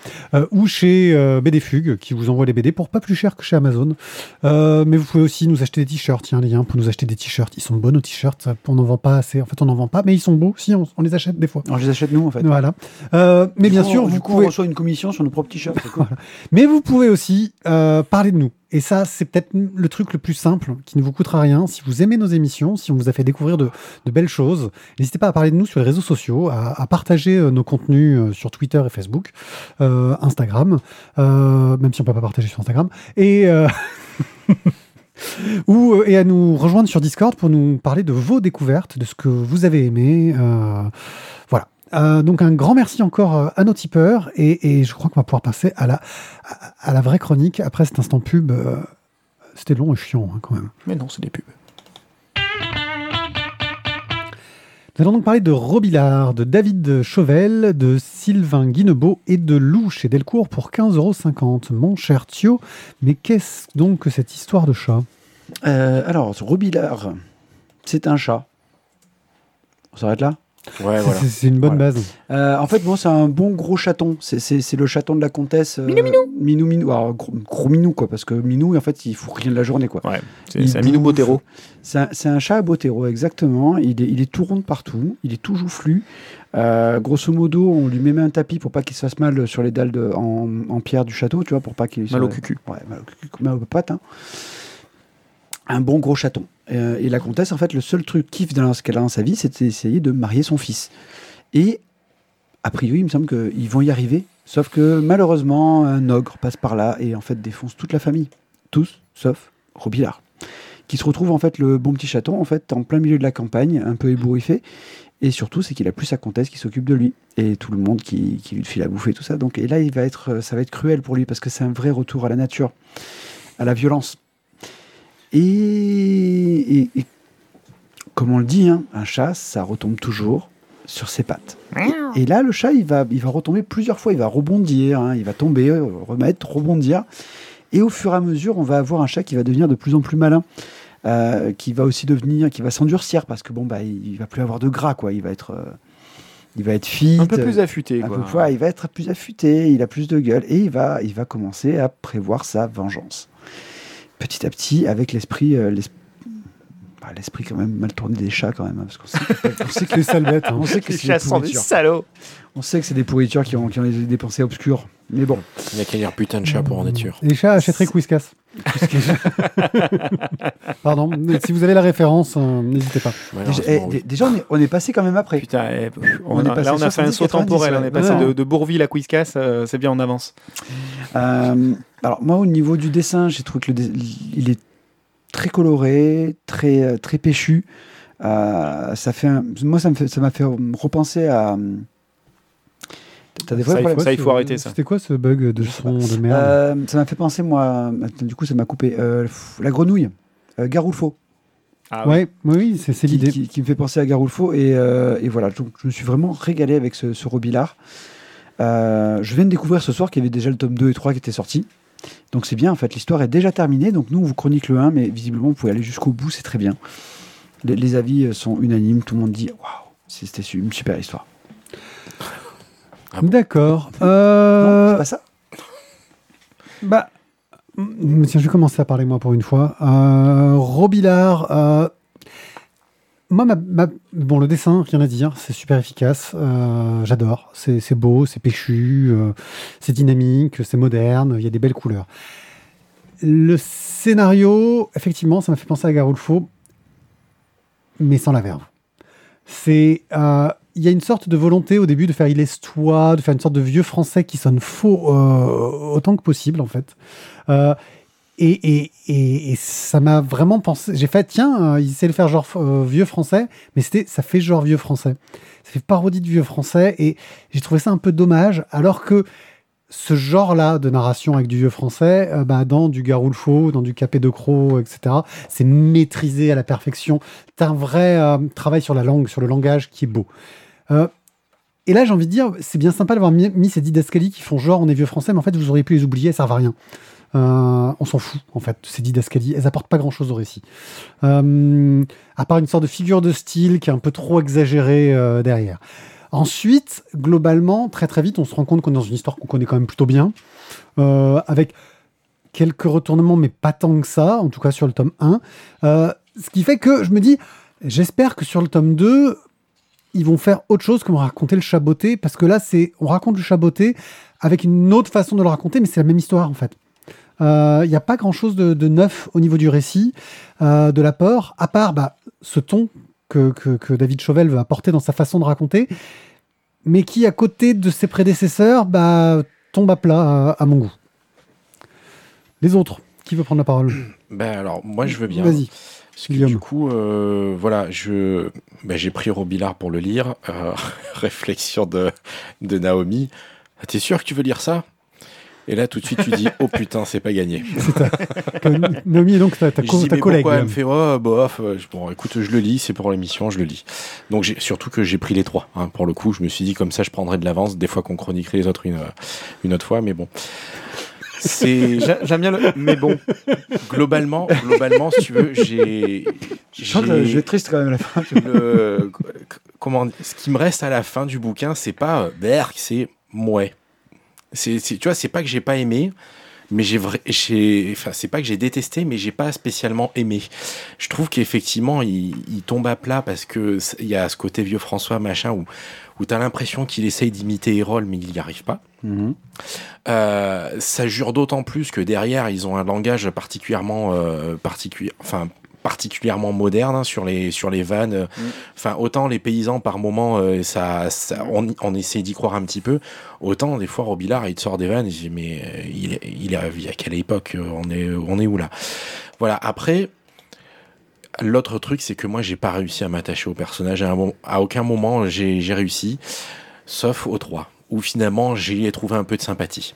ou chez BD Fugue qui vous envoie les BD pour pas plus cher que chez Amazon. Mais vous pouvez aussi nous acheter des t-shirts. Tiens, les liens pour nous acheter des t-shirts. Ils sont beaux nos t-shirts. On n'en vend pas assez. En fait, on n'en vend pas, mais ils sont beaux. Si, on les achète des fois.
Je les achète nous, en fait.
Voilà. Euh, mais bien
coup,
sûr,
on-
vous
du coup,
pouvez.
on reçoit une commission sur nos propres t-shirts.
Mais vous pouvez aussi euh, parler de nous. Et ça, c'est peut-être le truc le plus simple, qui ne vous coûtera rien. Si vous aimez nos émissions, si on vous a fait découvrir de, de belles choses, n'hésitez pas à parler de nous sur les réseaux sociaux, à, à partager euh, nos contenus sur Twitter et Facebook, euh, Instagram, même si on peut pas partager sur Instagram, et ou euh, et à nous rejoindre sur Discord pour nous parler de vos découvertes, de ce que vous avez aimé. euh, voilà. Euh, donc un grand merci encore à nos tipeurs et, je crois qu'on va pouvoir passer à la, à, la vraie chronique après cet instant pub. C'était long et chiant hein, quand même.
Mais non, c'est des pubs.
Nous allons donc parler de Robillard, de David Chauvel, de Sylvain Guinebeau et de Lou chez Delcourt pour 15,50 euros. Mon cher Thio, mais qu'est-ce donc que cette histoire de chat?
Euh, alors, Robillard, c'est un chat. On s'arrête là?
Ouais,
C'est-
voilà.
C'est c'est une bonne
Voilà.
base.
Euh, en fait, bon, c'est un bon gros chaton. C'est- C'est c'est le chaton de la comtesse. minou Minou Minou Minou. Alors, gros, gros minou, quoi. Parce que Minou, en fait, il fout rien de la journée, quoi.
Ouais, c'est un minou. Botero.
C'est un, c'est un chat à Botero, exactement. Il est, il est tout rond de partout. Il est tout joufflu. Euh, grosso modo, on lui met un tapis pour pas qu'il se fasse mal sur les dalles de- en, en pierre du château, tu vois, pour pas qu'il
Mal au cucu.
Ouais, mal au cucu, mal aux pattes. hein. Un bon gros chaton. Euh, et la comtesse, en fait, le seul truc kiff qu'elle a dans sa vie, c'est d'essayer de marier son fils. Et a priori, il me semble qu'ils vont y arriver. Sauf que malheureusement, un ogre passe par là et en fait défonce toute la famille. Tous, sauf Robillard. Qui se retrouve en fait le bon petit chaton en fait en plein milieu de la campagne, un peu ébouriffé. Et surtout, c'est qu'il a plus sa comtesse qui s'occupe de lui. Et tout le monde qui, qui lui file à bouffer, tout ça. Donc, et là, il va être, ça va être cruel pour lui parce que c'est un vrai retour à la nature, à la violence. Et, et- et comme on le dit, hein, un chat, ça retombe toujours sur ses pattes. Et, là, le chat, il va, il va retomber plusieurs fois. Il va rebondir, hein, il va tomber, euh, remettre, rebondir. Et au fur et à mesure, on va avoir un chat qui va devenir de plus en plus malin. euh, qui va aussi devenir, qui va s'endurcir parce que bon bah il, il va plus avoir de gras quoi, il va être, euh, il va être fit,
Un peu plus affûté,
un
quoi.
peu plus- ouais, il va être plus affûté, il a plus de gueule et il va, il va commencer à prévoir sa vengeance. Petit à petit, avec l'esprit, bah, l'esprit quand même mal tourné des chats quand même, hein, parce qu'on sait, on sait que
Les sales bêtes. hein.
on sait que
Les
c'est
chats
des
sont des
pourritures.
salauds.
On sait que c'est des pourritures qui ont, qui ont des pensées obscures. Mais bon,
Il n'y a qu'à dire putain de chat pour en être sûr.
Les chats achèteraient Whiskas. Pardon, mais si vous avez la référence, euh, n'hésitez pas.
déjà, eh,
oui.
déjà, on, est, on est passé quand même après.
Putain, eh,
On
on
est passé
là on a fait un
70,
saut temporel, on est
90,
passé
ouais.
de, de Bourville à Quiscas, euh, c'est bien, on avance.
Euh, alors moi au niveau du dessin, j'ai trouvé que le dé- il est très coloré, très euh, très péchu. Euh, ça fait un- moi ça me fait ça m'a fait repenser à T'as des
Ça,
vrais problèmes.
faut- ça, il faut arrêter, ça.
C'était quoi ce bug de son de merde?
Euh, ça m'a fait penser, moi. Du coup, ça m'a coupé. Euh, la grenouille. Euh, Garoulfo.
Ah ouais.
Ouais, oui, oui, c'est l'idée.
qui- qui me fait penser à Garoulfo. Et, euh, et voilà, donc je me suis vraiment régalé avec ce, ce Robillard. Euh, je viens de découvrir ce soir qu'il y avait déjà le tome 2 et 3 qui étaient sortis. Donc c'est bien, en fait, l'histoire est déjà terminée. Donc nous, on vous chronique le 1, mais visiblement, vous pouvez aller jusqu'au bout, c'est très bien. Les, les avis euh, sont unanimes, tout le monde dit waouh, c'était une super histoire.
D'accord.
Non,
Euh,
c'est pas ça
Bah, tiens, je vais commencer à parler moi pour une fois. Euh, Robillard, euh, moi, bon, le dessin, rien à dire, c'est super efficace. euh, J'adore. C'est beau, c'est péchu, euh, c'est dynamique, c'est moderne, il y a des belles couleurs. Le scénario, effectivement, ça m'a fait penser à Garulfo, mais sans la verve. C'est, euh, il y a une sorte de volonté au début de faire il est toi, de faire une sorte de vieux français qui sonne faux autant que possible en fait. Et, et, et, ça m'a vraiment pensé. J'ai fait tiens, euh, il sait le faire genre euh, vieux français, mais c'était ça fait genre vieux français. Ça fait parodie de vieux français et j'ai trouvé ça un peu dommage alors que ce genre-là de narration avec du vieux français, euh, bah, dans du Garoulfo, dans du Capé de Croc, etc., c'est maîtrisé à la perfection. T'as un vrai euh, travail sur la langue, sur le langage qui est beau. Et là, j'ai envie de dire, c'est bien sympa d'avoir mis, mis ces didascalies qui font genre on est vieux français, mais en fait, vous auriez pu les oublier, elles servent à rien. Euh, on s'en fout, en fait, ces didascalies. Elles apportent pas grand-chose au récit. Euh, à part une sorte de figure de style qui est un peu trop exagérée euh, derrière. Ensuite, globalement, très très vite, on se rend compte qu'on est dans une histoire qu'on connaît quand même plutôt bien, avec quelques retournements, mais pas tant que ça, en tout cas sur le tome 1. Euh, ce qui fait que je me dis, j'espère que sur le tome 2, ils vont faire autre chose que me raconter le chaboté, parce que là, c'est on raconte le chaboté avec une autre façon de le raconter, mais c'est la même histoire en fait. Il n'y a pas grand-chose de, de neuf au niveau du récit, euh, de l'apport, à part bah, ce ton que, que- que David Chauvel veut apporter dans sa façon de raconter, mais qui, à côté de ses prédécesseurs, bah, tombe à plat à, à mon goût. Les autres, qui veut prendre la parole?
Ben alors, moi je veux bien.
Vas-y.
Parce que du coup, euh, voilà, je, ben, j'ai pris Robillard pour le lire. Euh, réflexion de, de Naomi. Ah, T'es sûr que tu veux lire ça? Et là, tout de suite, tu dis, oh putain, c'est pas gagné.
Naomi est donc ta, ta, co-
dis,
ta
mais
collègue.
pourquoi Elle me fait, oh, bof. euh, Bon, écoute, je le lis, c'est pour l'émission, je le lis. Donc, surtout que j'ai pris les trois. hein, pour le coup, je me suis dit, comme ça, je prendrai de l'avance. Des fois qu'on chroniquerait les autres une, une autre fois, mais bon. C'est
J'aime bien le. Mais bon.
globalement, globalement, si tu veux, j'ai,
Je sens que
j'ai-
je vais être triste quand même à la fin.
le, comment, ce qui me reste à la fin du bouquin, c'est pas euh, Berk, c'est mouais. C'est, tu vois, c'est pas que j'ai pas aimé, mais j'ai vrai, j'ai, enfin, c'est pas que j'ai détesté, mais j'ai pas spécialement aimé. Je trouve qu'effectivement, il, il tombe à plat parce que il y a ce côté vieux François machin où, où t'as l'impression qu'il essaye d'imiter Hérol, mais il n'y arrive pas.
Mhm.
Euh, ça jure d'autant plus que derrière, ils ont un langage particulièrement, euh, particulier, enfin, particulièrement moderne hein, sur les sur les vannes. Enfin, autant les paysans par moment, euh, ça, ça- on, on essaie d'y croire un petit peu. Autant des fois, Robillard, il te sort des vannes. Et je dis, mais euh, il, est- il est à quelle époque euh, On est on est où là? Voilà. Après. L'autre truc, c'est que moi, j'ai pas réussi à m'attacher au personnage. À, un moment- à aucun moment, j'ai j'ai réussi, sauf au 3, où finalement, j'y ai trouvé un peu de sympathie.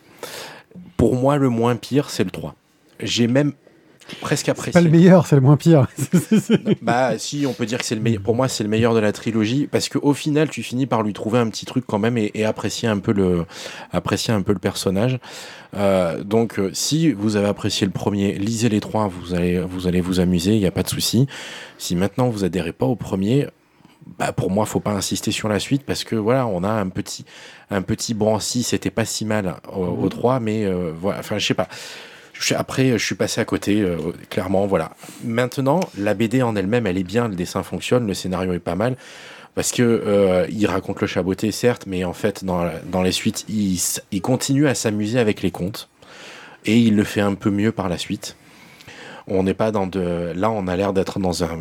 Pour moi, le moins pire, c'est le 3. J'ai même presque
C'est
apprécié.
pas le meilleur, c'est le moins pire.
Bah si, on peut dire que c'est le meilleur. Pour moi, c'est le meilleur de la trilogie parce qu'au final, tu finis par lui trouver un petit truc quand même et, et apprécier un peu le, apprécier un peu le personnage. Euh, donc, euh, si vous avez apprécié le premier, lisez les trois, vous allez, vous allez vous amuser, il n'y a pas de souci. Si maintenant vous adhérez pas au premier, bah pour moi, faut pas insister sur la suite parce que voilà, on a un petit, un petit c'était pas si mal au, au 3, mais euh, voilà, enfin, je sais pas. Après, je suis passé à côté, euh, clairement, voilà. Maintenant, la BD en elle-même, elle est bien, le dessin fonctionne, le scénario est pas mal. Parce que euh, il raconte le chaboté, certes, mais en fait, dans, dans les suites, il, il continue à s'amuser avec les contes. Et il le fait un peu mieux par la suite. On n'est pas dans de. Là, on a l'air d'être dans un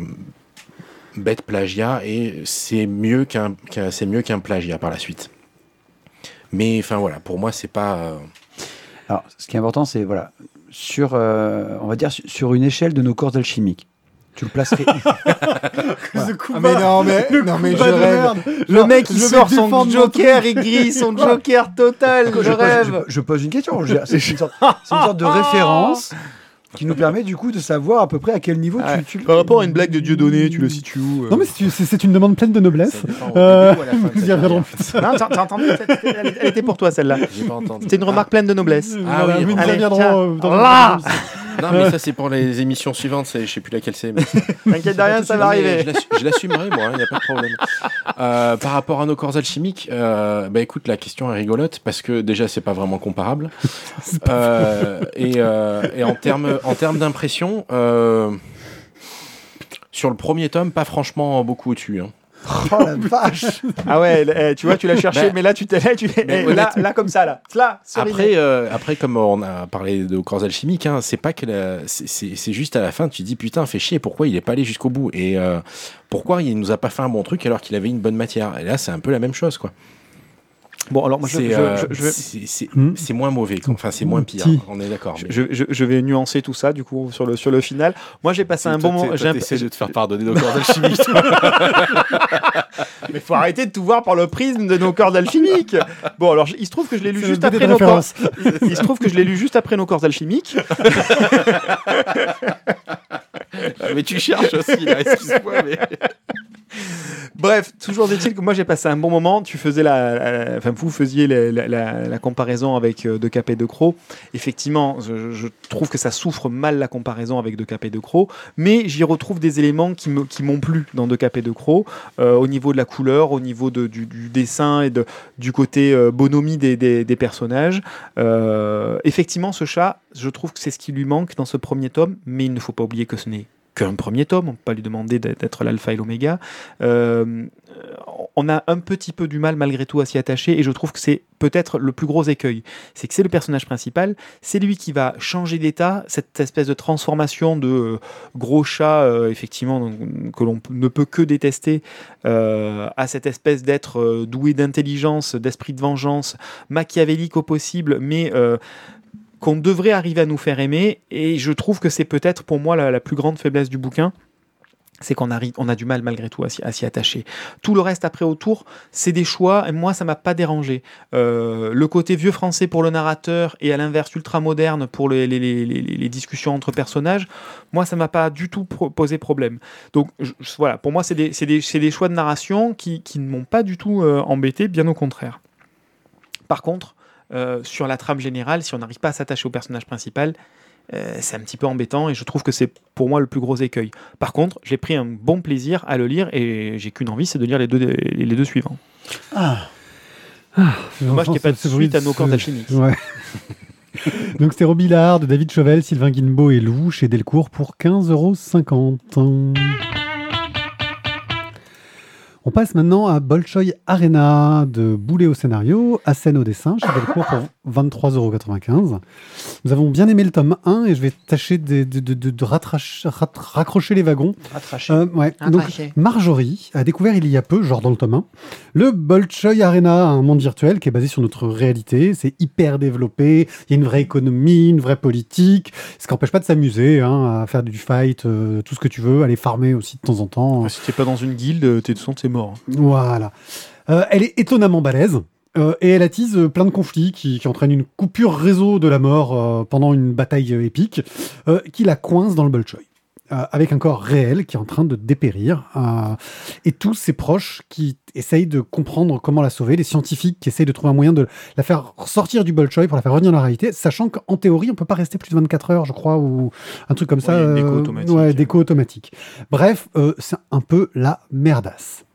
bête plagiat et c'est mieux qu'un qu'un- c'est mieux qu'un plagiat par la suite. Mais enfin voilà, pour moi, c'est pas. euh,
Alors, ce qui est important, c'est voilà, sur, euh, on va dire, su- sur une échelle de nos corps alchimiques. Tu le placerais
Ah mais non mais,
Le
non, mais
coup
je
bas de
rêve.
merde.
Le
Genre,
mec
vais
sort son joker, il grille son joker total.
je,
Je
pose,
rêve.
je- je pose une question. une, c'est une sorte de référence qui nous permet du coup de savoir à peu près à quel niveau tu, tu-
Par rapport à une blague de Dieudonné, tu le situes où euh
Non, mais c'est une demande pleine de noblesse. Euh,
sa
y reviendrons plus tard.
Non, t'as entendu cette- elle, était pour toi celle-là.
J'ai pas entendu.
C'était une remarque pleine de noblesse.
Ah oui,
nous y reviendrons, euh,
Là
Non, mais ça, c'est pour les émissions suivantes. Je sais plus laquelle c'est. mais-
T'inquiète de rien, ça va arriver.
Je l'assu- je l'assumerai, moi, il n'y a pas de problème. Euh, par rapport à nos corps alchimiques, euh, bah écoute, la question est rigolote parce que déjà, c'est pas vraiment comparable. Euh, et, et en termes en d'impression, sur le premier tome, pas franchement beaucoup au-dessus. hein.
Oh la vache
Ah ouais, eh, tu vois, tu l'as cherché,
Ben,
mais là tu t'es là, tu eh, là, comme ça là, là.
Après, euh, après, comme on a parlé de corps alchimiques, hein, c'est pas que la- c'est- c'est c'est juste à la fin, tu te dis putain, fait chier, pourquoi il est pas allé jusqu'au bout? Et euh, pourquoi il nous a pas fait un bon truc alors qu'il avait une bonne matière? Et là, c'est un peu la même chose, quoi.
Bon, alors moi
C'est euh,
vais-
moins mauvais, enfin c'est moins pire. On est d'accord. mais-
je, je- je vais nuancer tout ça du coup sur le sur le final. Moi j'ai passé un bon moment. j'ai un-
J'essaie de te faire pardonner nos corps alchimiques.
Mais faut arrêter de tout voir par le prisme de nos corps alchimiques. Bon alors il se trouve que je l'ai lu juste après nos corps.
référence.
Il se trouve que je l'ai lu juste après nos corps alchimiques.
mais tu cherches aussi, là, excuse-moi. Mais...
Bref, toujours est-il que moi j'ai passé un bon moment. Tu faisais enfin vous faisiez la, comparaison avec euh, De Cap et De Croc. Effectivement, je, trouve que ça souffre mal la comparaison avec De Cap et De Croc, mais j'y retrouve des éléments qui m'ont plu dans De Cap et De Croc, euh, au niveau de la couleur, au niveau du, dessin et du côté euh, bonhomie des, des- des personnages. Euh, effectivement, ce chat, je trouve que c'est ce qui lui manque dans ce premier tome, mais il ne faut pas oublier que ce n'est qu'un premier tome, on ne peut pas lui demander d'être l'alpha et l'oméga. Euh, on a un petit peu du mal malgré tout à s'y attacher et je trouve que c'est peut-être le plus gros écueil. C'est que c'est le personnage principal, c'est lui qui va changer d'état, cette espèce de transformation de euh, gros chat, euh, effectivement, que l'on ne peut que détester, à cette espèce d'être doué d'intelligence, d'esprit de vengeance, machiavélique au possible, mais qu'on devrait arriver à nous faire aimer. Et je trouve que c'est peut-être pour moi la, plus grande faiblesse du bouquin. C'est qu'on on a du mal malgré tout à s'y, attacher. Tout le reste après autour, c'est des choix et moi ça m'a pas dérangé. Euh, le côté vieux français pour le narrateur et à l'inverse ultra moderne pour les, discussions entre personnages, moi ça m'a pas du tout posé problème. Donc voilà, pour moi c'est des, choix de narration qui, qui ne m'ont pas du tout euh, embêté, bien au contraire. Par contre, euh, sur la trame générale, si on n'arrive pas à s'attacher au personnage principal, euh, c'est un petit peu embêtant et je trouve que c'est pour moi le plus gros écueil. Par contre, j'ai pris un bon plaisir à le lire et j'ai qu'une envie, c'est de lire les deux, les deux suivants.
Ah.
Dommage qu'il n'y ait pas de suite à nos cordes alchimiques.
Ouais. Donc c'était Robillard de David Chauvel, Sylvain Guimbaud et Lou chez Delcourt pour 15,50€. On passe maintenant à Bolshoi Arena de Boulet au scénario, Assen au dessin chez Delcourt pour 23,95€. Nous avons bien aimé le tome 1 et je vais tâcher de, de- de- de- de rattrache- rat- raccrocher les wagons.
Rattraché.
Euh, ouais. Donc, Marjorie a découvert il y a peu, genre dans le tome 1, le Bolshoi Arena, un monde virtuel qui est basé sur notre réalité. C'est hyper développé, il y a une vraie économie, une vraie politique, ce qui n'empêche pas de s'amuser, hein, à faire du fight, euh, tout ce que tu veux, aller farmer aussi de temps en temps.
Si t'es pas dans une guilde, t'es de son, t'es mort.
Voilà. Euh, elle est étonnamment balèze. euh, et elle attise euh, plein de conflits qui, qui entraînent une coupure réseau de la mort pendant une bataille épique qui la coince dans le Bolshoi. Euh, avec un corps réel qui est en train de dépérir. et tous ses proches qui essayent de comprendre comment la sauver, les scientifiques qui essayent de trouver un moyen de la faire sortir du Bolshoi pour la faire revenir dans la réalité, sachant qu'en théorie, on peut pas rester plus de 24 heures, je crois, ou un truc comme ça.
une déco automatique.
Ouais, déco automatique. Bref, c'est un peu la merdasse.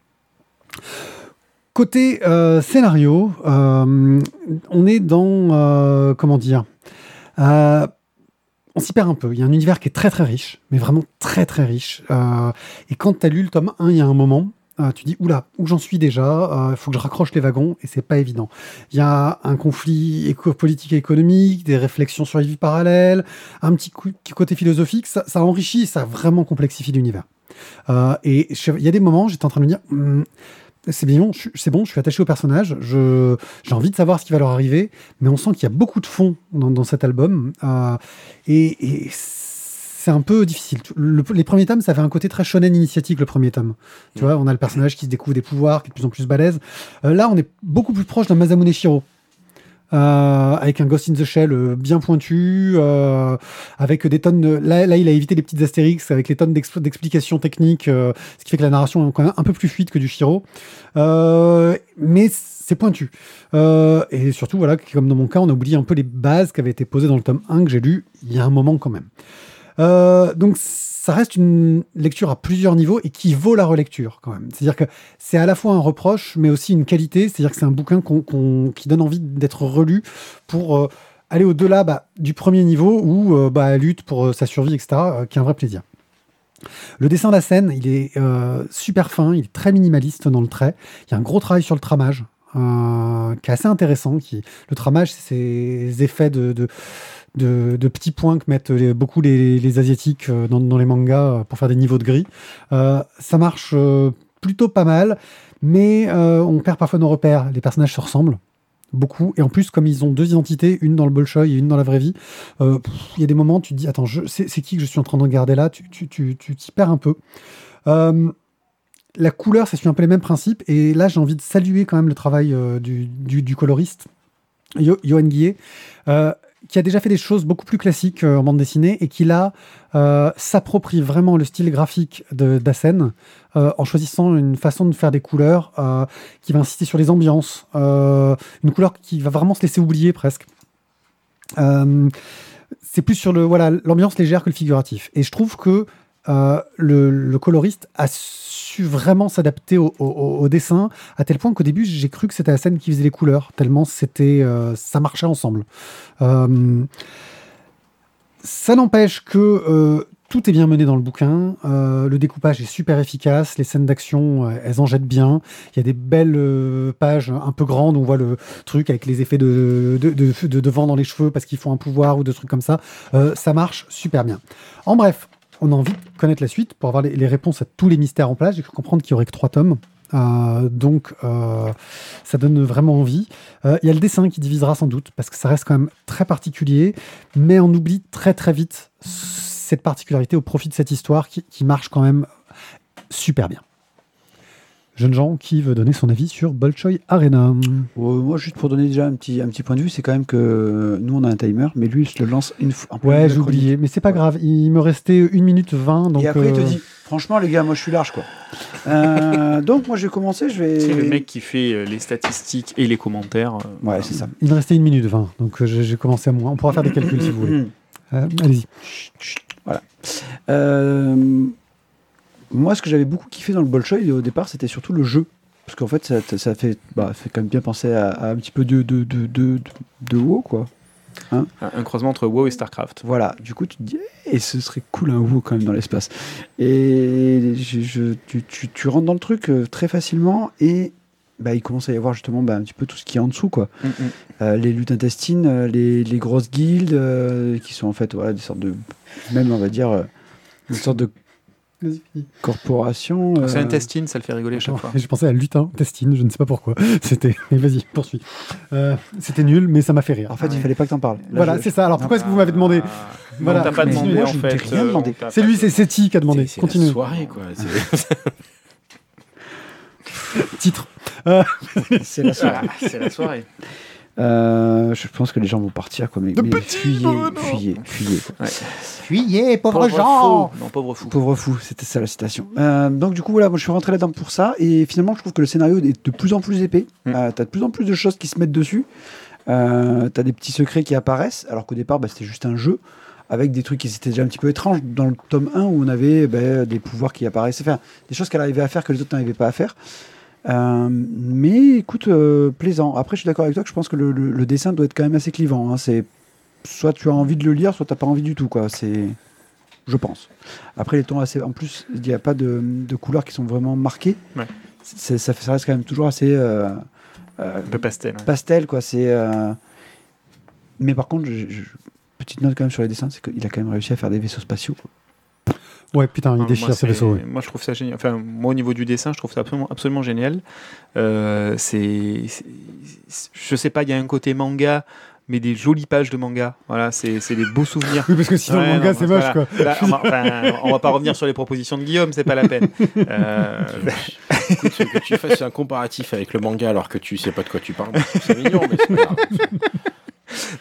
Côté euh, scénario, euh, on est dans euh, comment dire On s'y perd un peu. Il y a un univers qui est très très riche, mais vraiment très très riche. Et quand tu as lu le tome 1, il y a un moment, tu dis oula, où j'en suis déjà Il faut que je raccroche les wagons et c'est pas évident. Il y a un conflit politique et économique, des réflexions sur les vies parallèles, un petit côté philosophique. Ça, enrichit, ça vraiment complexifie l'univers. Et il y a des moments, j'étais en train de me dire. C'est bien, c'est bon, je suis attaché au personnage, j'ai envie de savoir ce qui va leur arriver, mais on sent qu'il y a beaucoup de fond dans, dans cet album, euh, et, et c'est un peu difficile. Le- les premiers tomes, ça avait un côté très shonen initiatique, le premier tome. Tu vois, on a le personnage qui se découvre des pouvoirs, qui est de plus en plus balèze. Euh, là, on est beaucoup plus proche d'un Masamune Shiro. Euh, avec un Ghost in the Shell euh, bien pointu, euh, avec des tonnes. De... Là, là, il a évité les petites astérix avec les tonnes d'expl- d'explications techniques, ce qui fait que la narration est quand même un peu plus fluide que du Shiro. Mais c'est pointu. Et surtout, voilà, comme dans mon cas, on a oublié un peu les bases qui avaient été posées dans le tome 1 que j'ai lu il y a un moment quand même. Euh, donc ça reste une lecture à plusieurs niveaux et qui vaut la relecture quand même. C'est-à-dire que c'est à la fois un reproche, mais aussi une qualité. C'est-à-dire que c'est un bouquin qui donne envie d'être relu pour euh, aller au-delà bah, du premier niveau où euh, bah, elle lutte pour sa survie, etc., qui est un vrai plaisir. Le dessin de la scène, il est super fin, il est très minimaliste dans le trait. Il y a un gros travail sur le tramage, qui est assez intéressant. Le tramage, c'est ces effets de, de- petits points que mettent beaucoup les, Asiatiques euh, dans, les mangas euh, pour faire des niveaux de gris. Euh, ça marche plutôt pas mal, mais on perd parfois nos repères. Les personnages se ressemblent beaucoup. Et en plus, comme ils ont deux identités, une dans le Bolshoi et une dans la vraie vie, il y a des moments où tu te dis, attends, c'est qui que je suis en train de regarder là? Tu tu- tu- tu t'y perds un peu. La couleur, ça suit un peu les mêmes principes. Et là, j'ai envie de saluer quand même le travail du, du- coloriste, Yo- Johan Guillet, qui a déjà fait des choses beaucoup plus classiques euh, en bande dessinée et qui là euh, s'approprie vraiment le style graphique de d'Asen euh, en choisissant une façon de faire des couleurs euh, qui va insister sur les ambiances, euh, une couleur qui va vraiment se laisser oublier presque. C'est plus sur le voilà l'ambiance légère que le figuratif. Et je trouve que euh, le, coloriste a su vraiment s'adapter au, dessin à tel point qu'au début j'ai cru que c'était la scène qui faisait les couleurs tellement c'était euh, ça marchait ensemble. Euh, ça n'empêche que tout est bien mené dans le bouquin. Le découpage est super efficace. Les scènes d'action, elles en jettent bien. Il y a des belles pages un peu grandes. On voit le truc avec les effets de, de, de, vent dans les cheveux parce qu'ils font un pouvoir ou de trucs comme ça. Ça marche super bien. En bref, on a envie de connaître la suite pour avoir les, réponses à tous les mystères en place. J'ai cru comprendre qu'il y aurait que trois tomes. Euh, donc, euh, ça donne vraiment envie. Euh, Il y a le dessin qui divisera sans doute, parce que ça reste quand même très particulier, mais on oublie très très vite cette particularité au profit de cette histoire qui marche quand même super bien. Jeune Jean qui veut donner son avis sur Bolshoi Arena.
Euh, moi, juste pour donner déjà un petit, un petit point de vue, c'est quand même que nous, on a un timer, mais lui, il se le lance une fois.
Ouais, j'ai oublié, mais c'est pas
Ouais.
grave. Il me restait 1 minute 20. Donc,
Et après, il te
euh,
dit, franchement, les gars, moi, je suis large, quoi. Euh, donc, moi, je vais commencer, je vais.
C'est le mec qui fait euh, les statistiques et les commentaires. euh,
Ouais, c'est ça.
Il me restait 1 minute 20, donc j'ai commencé à moins. On pourra faire des calculs si vous voulez. Euh, Allez-y.
Euh, moi, ce que j'avais beaucoup kiffé dans le Bolshoi au départ, c'était surtout le jeu. Parce qu'en fait, ça, ça fait, bah, fait quand même bien penser à, à un petit peu de, de, de, de, de WoW, quoi.
Un, un croisement entre WoW et StarCraft.
Voilà, du coup, tu te dis, et ce serait cool un WoW quand même dans l'espace. Et je, je- tu, tu, tu rentres dans le truc euh, très facilement et bah, il commence à y avoir justement bah, un petit peu tout ce qui est en dessous, quoi.
Mm, mm.
Euh, les luttes intestines, euh, les, les grosses guildes, euh, qui sont en fait voilà, des sortes de. Même, on va dire, euh, une sorte de corporation.
C'est
euh,
intestine, ça le fait rigoler à chaque fois.
Je pensais à lutin, testine, je ne sais pas pourquoi. C'était. Mais vas-y, poursuis. Euh, C'était nul, mais ça m'a fait rire.
En fait,
Ah
il
ouais.
fallait pas que t'en parles. Là,
voilà,
je-
c'est ça. Alors pourquoi est-ce que vous m'avez demandé
Ah,
Voilà.
On t'a pas demandé en fait.
rien
euh,
demandé.
C'est lui, c'est Seti qui a demandé.
C'est- C'est
Continue.
la soirée, quoi. C'est-
Titre.
C'est la soirée.
Ah, c'est la soirée.
Euh, je pense que les gens vont partir, quoi. Mais,
De
mais fuyez, fuyez, fuyez. quoi.
Fuyez, pauvre
Pauvre
Jean
fou. Non, pauvre fou.
Pauvre fou, c'était ça la citation. Euh, donc du coup voilà, moi je suis rentré là-dedans pour ça et finalement je trouve que le scénario est de plus en plus épais.
Mm.
Euh, T'as de plus en plus de choses qui se mettent dessus. Euh, T'as des petits secrets qui apparaissent alors qu'au départ bah, c'était juste un jeu avec des trucs qui étaient déjà un petit peu étranges dans le tome 1 où on avait bah, des pouvoirs qui apparaissaient, enfin des choses qu'elle arrivait à faire que les autres n'arrivaient pas à faire. Euh, mais écoute, euh, plaisant. Après je suis d'accord avec toi que je pense que le, le- le dessin doit être quand même assez clivant. hein. C'est soit tu as envie de le lire, soit t'as pas envie du tout quoi. C'est je pense. Après, les tons assez. En plus, il n'y a pas de, de couleurs qui sont vraiment marquées.
Ouais.
Ça, ça reste quand même toujours assez euh, euh,
Un peu pastel. ouais.
pastel, quoi. C'est. euh, Mais par contre, je- je- petite note quand même sur les dessins, c'est qu'il a quand même réussi à faire des vaisseaux spatiaux. quoi.
Ouais, putain, il déchire
c'est-
ses vaisseaux.
Moi, je trouve ça génial. Enfin, moi, au niveau du dessin, je trouve ça absolument, absolument génial. Euh, c'est, je sais pas, il y a un côté manga mais des jolies pages de manga. Voilà, c'est c'est des beaux souvenirs.
Oui, parce que sinon,
Ouais,
le manga, c'est
voilà.
moche, quoi.
Là, on, va, enfin, on va pas revenir sur les propositions de Guillaume, c'est pas la peine. Euh,
Écoute, que tu fasses un comparatif avec le manga alors que tu sais pas de quoi tu parles, c'est mignon, mais c'est pas grave.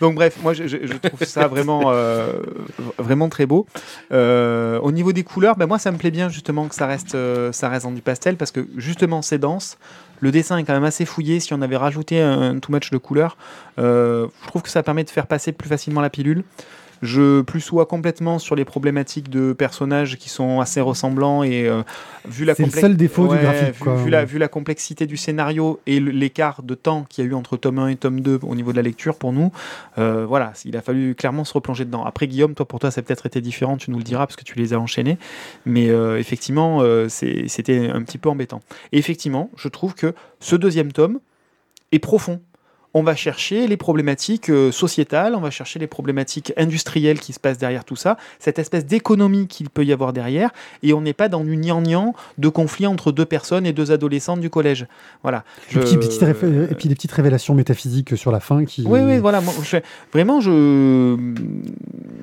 Donc bref, moi je, trouve ça vraiment, euh, vraiment très beau. Euh, au niveau des couleurs, ben moi ça me plaît bien justement que ça reste, euh, ça reste dans du pastel parce que justement c'est dense. Le dessin est quand même assez fouillé. Si on avait rajouté un, too much de couleurs, je trouve que ça permet de faire passer plus facilement la pilule. Je plus sois complètement sur les problématiques de personnages qui sont assez ressemblants et euh, vu la
C'est le
complex-
seul défaut du graphique,
Vu,
quoi.
vu la, vu la complexité du scénario et l'écart de temps qu'il y a eu entre tome 1 et tome 2 au niveau de la lecture pour nous, euh, voilà, il a fallu clairement se replonger dedans. Après, Guillaume, toi, pour toi, ça a peut-être été différent, tu nous le diras parce que tu les as enchaînés. Mais euh, effectivement, c'est- c'était un petit peu embêtant. Et effectivement, je trouve que ce deuxième tome est profond. On va chercher les problématiques euh, sociétales, on va chercher les problématiques industrielles qui se passent derrière tout ça, cette espèce d'économie qu'il peut y avoir derrière, et on n'est pas dans du gnangnan de conflit entre deux personnes et deux adolescentes du collège. Voilà.
Et puis,
Je-
réf- et puis des petites révélations métaphysiques sur la fin qui.
oui, oui, voilà. Moi, je- vraiment, je,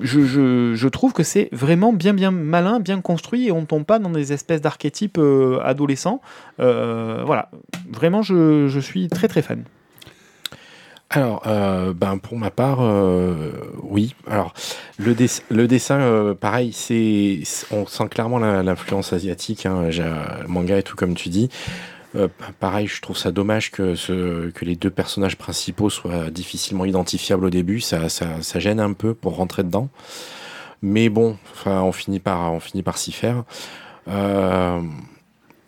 je, je, je trouve que c'est vraiment bien, bien malin, bien construit et on tombe pas dans des espèces d'archétypes euh, adolescents. Euh, voilà. Vraiment, je, je suis très, très fan.
Alors, euh, ben pour ma part, euh, oui. Alors, le, le dessin, euh, pareil, c'est, on sent clairement la- l'influence asiatique, hein, le manga et tout comme tu dis. Euh, pa- pareil, je trouve ça dommage que, que les deux personnages principaux soient difficilement identifiables au début. Ça, ça, ça gêne un peu pour rentrer dedans. Mais bon, enfin, on finit par, on finit par s'y faire.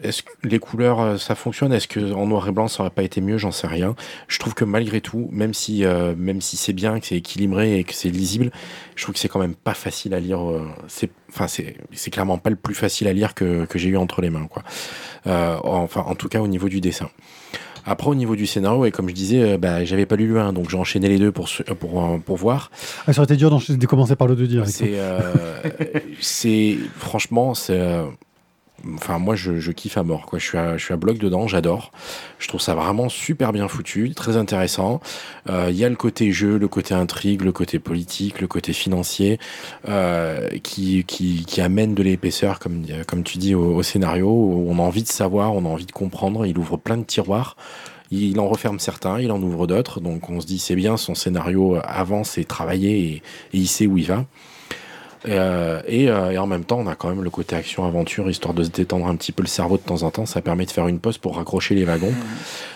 Est-ce que les couleurs, euh, ça fonctionne? Est-ce que en noir et blanc, ça aurait pas été mieux? J'en sais rien. Je trouve que malgré tout, même si, euh, même si c'est bien, que c'est équilibré et que c'est lisible, je trouve que c'est quand même pas facile à lire. euh, c'est, enfin, c'est, c'est clairement pas le plus facile à lire que, que j'ai eu entre les mains, quoi. Euh, enfin, en tout cas, au niveau du dessin. Après, au niveau du scénario, et comme je disais, bah, j'avais pas lu le 1, donc j'ai enchaîné les deux pour, pour, pour voir.
Ah, ça aurait été dur de commencer par le 2 direct.
C'est, c'est franchement, c'est, enfin moi je, kiffe à mort. Je suis à, je suis à bloc dedans, j'adore. Je trouve ça vraiment super bien foutu, très intéressant. Euh, Il y a le côté jeu, le côté intrigue, le côté politique, le côté financier euh, qui, amène de l'épaisseur comme tu dis au, scénario. On a envie de savoir, on a envie de comprendre. Il ouvre plein de tiroirs. Il en referme certains, il en ouvre d'autres. Donc on se dit c'est bien, son scénario avance et travaillé et, et il sait où il va. Euh, et, euh, et en même temps, on a quand même le côté action-aventure, histoire de se détendre un petit peu le cerveau de temps en temps. Ça permet de faire une pause pour raccrocher les wagons.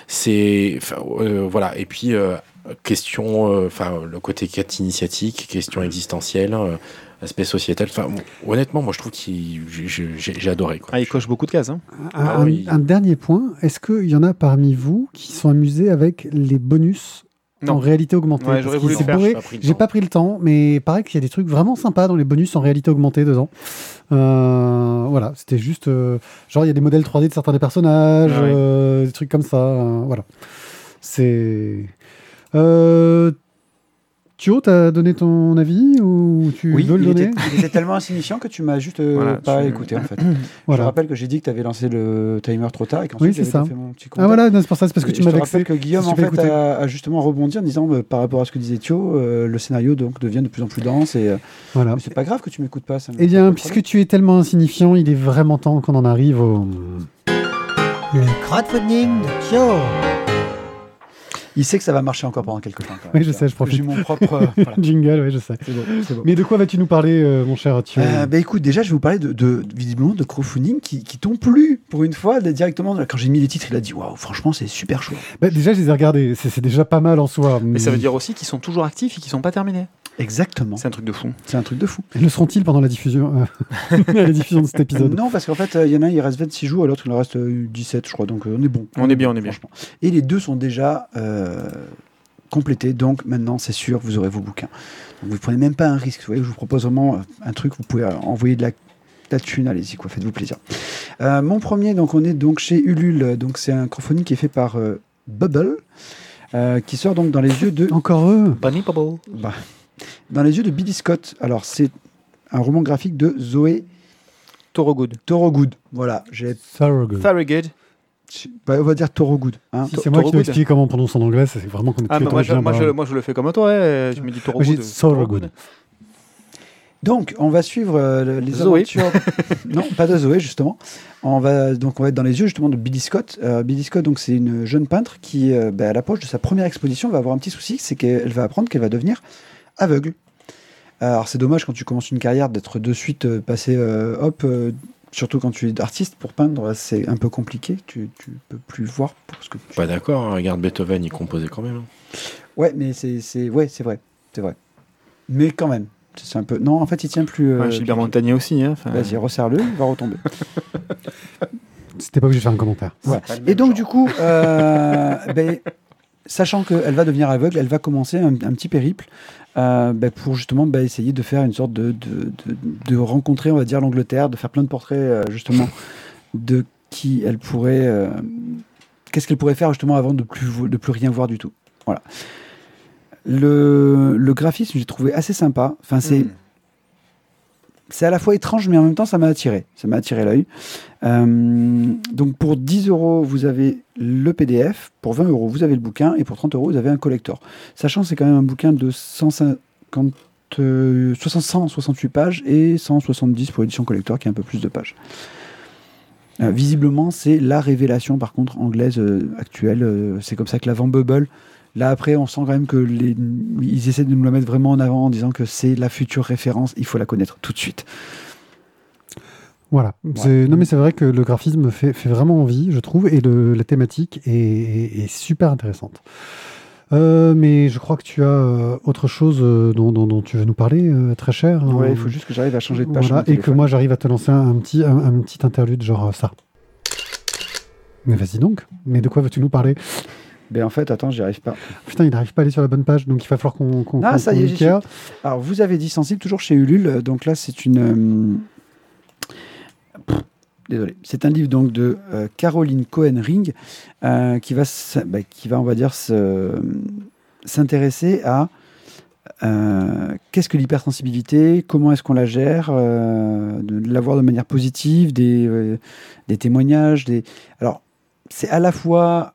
C'est enfin, euh, voilà. Et puis euh, question, euh, enfin le côté quête initiatique, question existentielle, euh, aspect sociétal. Enfin honnêtement, moi je trouve que j'ai j'ai adoré. Quoi.
Ah, il coche beaucoup de cases. Hein.
Un,
Ah oui.
un dernier point, est-ce qu'il y en a parmi vous qui sont amusés avec les bonus en réalité augmentée
Ouais, j'aurais voulu le faire,
J'ai pas pris le temps.
pas pris le temps, mais pareil qu'il y a des trucs vraiment sympas dans les bonus en réalité augmentée dedans. Euh, voilà, c'était juste. euh, genre, il y a des modèles 3D de certains des personnages,
Ah ouais.
euh, des trucs comme ça. voilà. C'est. Thio, t'as donné ton avis ou tu
Oui,
veux le
il
donner
était, il était tellement insignifiant que tu m'as juste euh,
Voilà,
pas
tu-
écouté en fait. Je
Voilà.
rappelle que j'ai dit que tu avais lancé le timer trop tard et qu'ensuite
Oui, c'est
j'avais
ça.
fait mon petit
Ah voilà, c'est pour ça, c'est parce que
Et
tu
je
m'as
te
vexé.
rappelle que Guillaume en fait a, a justement rebondi en disant euh, par rapport à ce que disait Thio, euh, le scénario donc devient de plus en plus dense et euh,
Voilà.
mais c'est pas grave que tu m'écoutes pas. Ça
Eh bien, puisque tu es tellement insignifiant, il est vraiment temps qu'on en arrive au.
Le crowdfunding de Thio.
Il sait que ça va marcher encore pendant quelques temps. quand même,
Oui, je sais, je profite.
J'ai mon propre. euh, voilà.
Jingle, oui, je sais.
C'est bon, c'est bon.
Mais de quoi vas-tu nous parler, euh, mon cher Thio
Euh, bah écoute, déjà je vais vous parler de, de- visiblement de crowdfunding qui, qui t'ont plu pour une fois de- directement. Quand j'ai mis les titres, il a dit waouh, franchement c'est super chaud.
Bah, Déjà, je les ai regardés. C'est c'est déjà pas mal en soi.
Mais ça veut dire aussi qu'ils sont toujours actifs et qu'ils sont pas terminés.
Exactement.
C'est un truc de fou.
C'est un truc de fou.
Le seront-ils pendant la diffusion, euh, la diffusion de cet épisode?
Non, parce qu'en fait, euh, il y en a un, il reste 26 jours, et l'autre, il en reste euh, 17, je crois. Donc, euh, on est bon.
On est bien, on est bien.
franchement. Et les deux sont déjà euh, complétés. Donc, maintenant, c'est sûr, vous aurez vos bouquins. Donc, vous prenez même pas un risque. Vous voyez, je vous propose vraiment euh, un truc. Vous pouvez euh, envoyer de la, la thune. Allez-y, quoi. Faites-vous plaisir. Euh, mon premier, donc, on est donc chez Ulule. Donc, c'est un crowdfunding qui est fait par euh, Bubble. euh, qui sort donc dans les yeux de
Encore eux?
Bunny Bubble.
bah, dans les yeux de Billy Scott. Alors, c'est un roman graphique de Zoé
Thorogood.
Thorogood. Voilà, j'ai
Thorogood.
Thorogood.
Bah, on va dire Toro Good. hein.
Si c'est moi qui dois expliquer comment on prononce en anglais, c'est vraiment comme
Ah, bah, moi, je, moi, je,
barré.
moi, je le fais comme toi. Je me dis Toro
Moi, j'ai
Good.
Toro
Toro
Good.
Donc, on va suivre euh, les
Zoé.
aventures. non, pas de Zoé, justement. On va, donc, on va être dans les yeux, justement, de Billy Scott. Euh, Billy Scott, donc, c'est une jeune peintre qui, euh, bah, à l'approche de sa première exposition, va avoir un petit souci c'est qu'elle va apprendre qu'elle va devenir aveugle. Alors, c'est dommage quand tu commences une carrière d'être de suite euh, passé, euh, hop, euh, surtout quand tu es artiste pour peindre, c'est un peu compliqué. Tu, tu peux plus voir pour ce que tu.
Pas d'accord, hein, regarde Beethoven, il composait quand même. hein.
Ouais, mais c'est, c'est, ouais, c'est vrai, c'est vrai. Mais quand même, c'est un peu. Non, en fait, il tient plus. euh,
Ouais, Gilbert Montagnier aussi. Hein,
Vas-y, resserre-le, il va retomber.
C'était pas obligé de faire un commentaire.
Ouais. Et donc, du coup, euh, ben, sachant qu'elle va devenir aveugle, elle va commencer un, un petit périple euh, ben, pour justement ben, essayer de faire une sorte de, de, de, rencontrer, on va dire, l'Angleterre, de faire plein de portraits, euh, justement, de qui elle pourrait. euh, Qu'est-ce qu'elle pourrait faire, justement, avant de plus, de plus rien voir du tout. Voilà. Le, le graphisme, j'ai trouvé assez sympa. Enfin, c'est
Hmm.
C'est à la fois étrange, mais en même temps, ça m'a attiré. Ça m'a attiré l'œil. Euh, donc, pour 10 euros, vous avez le PDF. Pour 20 euros, vous avez le bouquin. Et pour 30 euros, vous avez un collector. Sachant que c'est quand même un bouquin de 150, euh, 60 168 pages et 170 pour l'édition collector, qui est un peu plus de pages. Euh, visiblement, c'est la révélation, par contre, anglaise actuelle. C'est comme ça que l'avant Bubble. Là, après, on sent quand même que les, ils essaient de nous la mettre vraiment en avant en disant que c'est la future référence. Il faut la connaître tout de suite.
Voilà. Non, mais c'est vrai que le graphisme fait, fait vraiment envie, je trouve, et le- la thématique est, est- est super intéressante. Euh, mais je crois que tu as euh, autre chose euh, dont, dont- dont tu veux nous parler, très cher. hein.
Ouais, il faut juste que j'arrive à changer de page.
Voilà, et que moi j'arrive à te lancer un, un petit, un, un petit interlude genre ça. Mais vas-y donc. Mais de quoi veux-tu nous parler?
Ben, en fait, attends, j'y arrive pas.
Putain, il n'arrive pas à aller sur la bonne page, donc il va falloir qu'on qu'on
Ah,
qu'on-
ça y est. Alors, vous avez dit sensible, toujours chez Ulule. Donc là, c'est une. euh, Désolé. C'est un livre donc de euh, Caroline Cohen-Ring euh, qui, va, bah, qui va, on va dire, se- s'intéresser à qu'est-ce que l'hypersensibilité, comment est-ce qu'on la gère, de l'avoir de manière positive, des, des témoignages. Des... Alors, c'est à la fois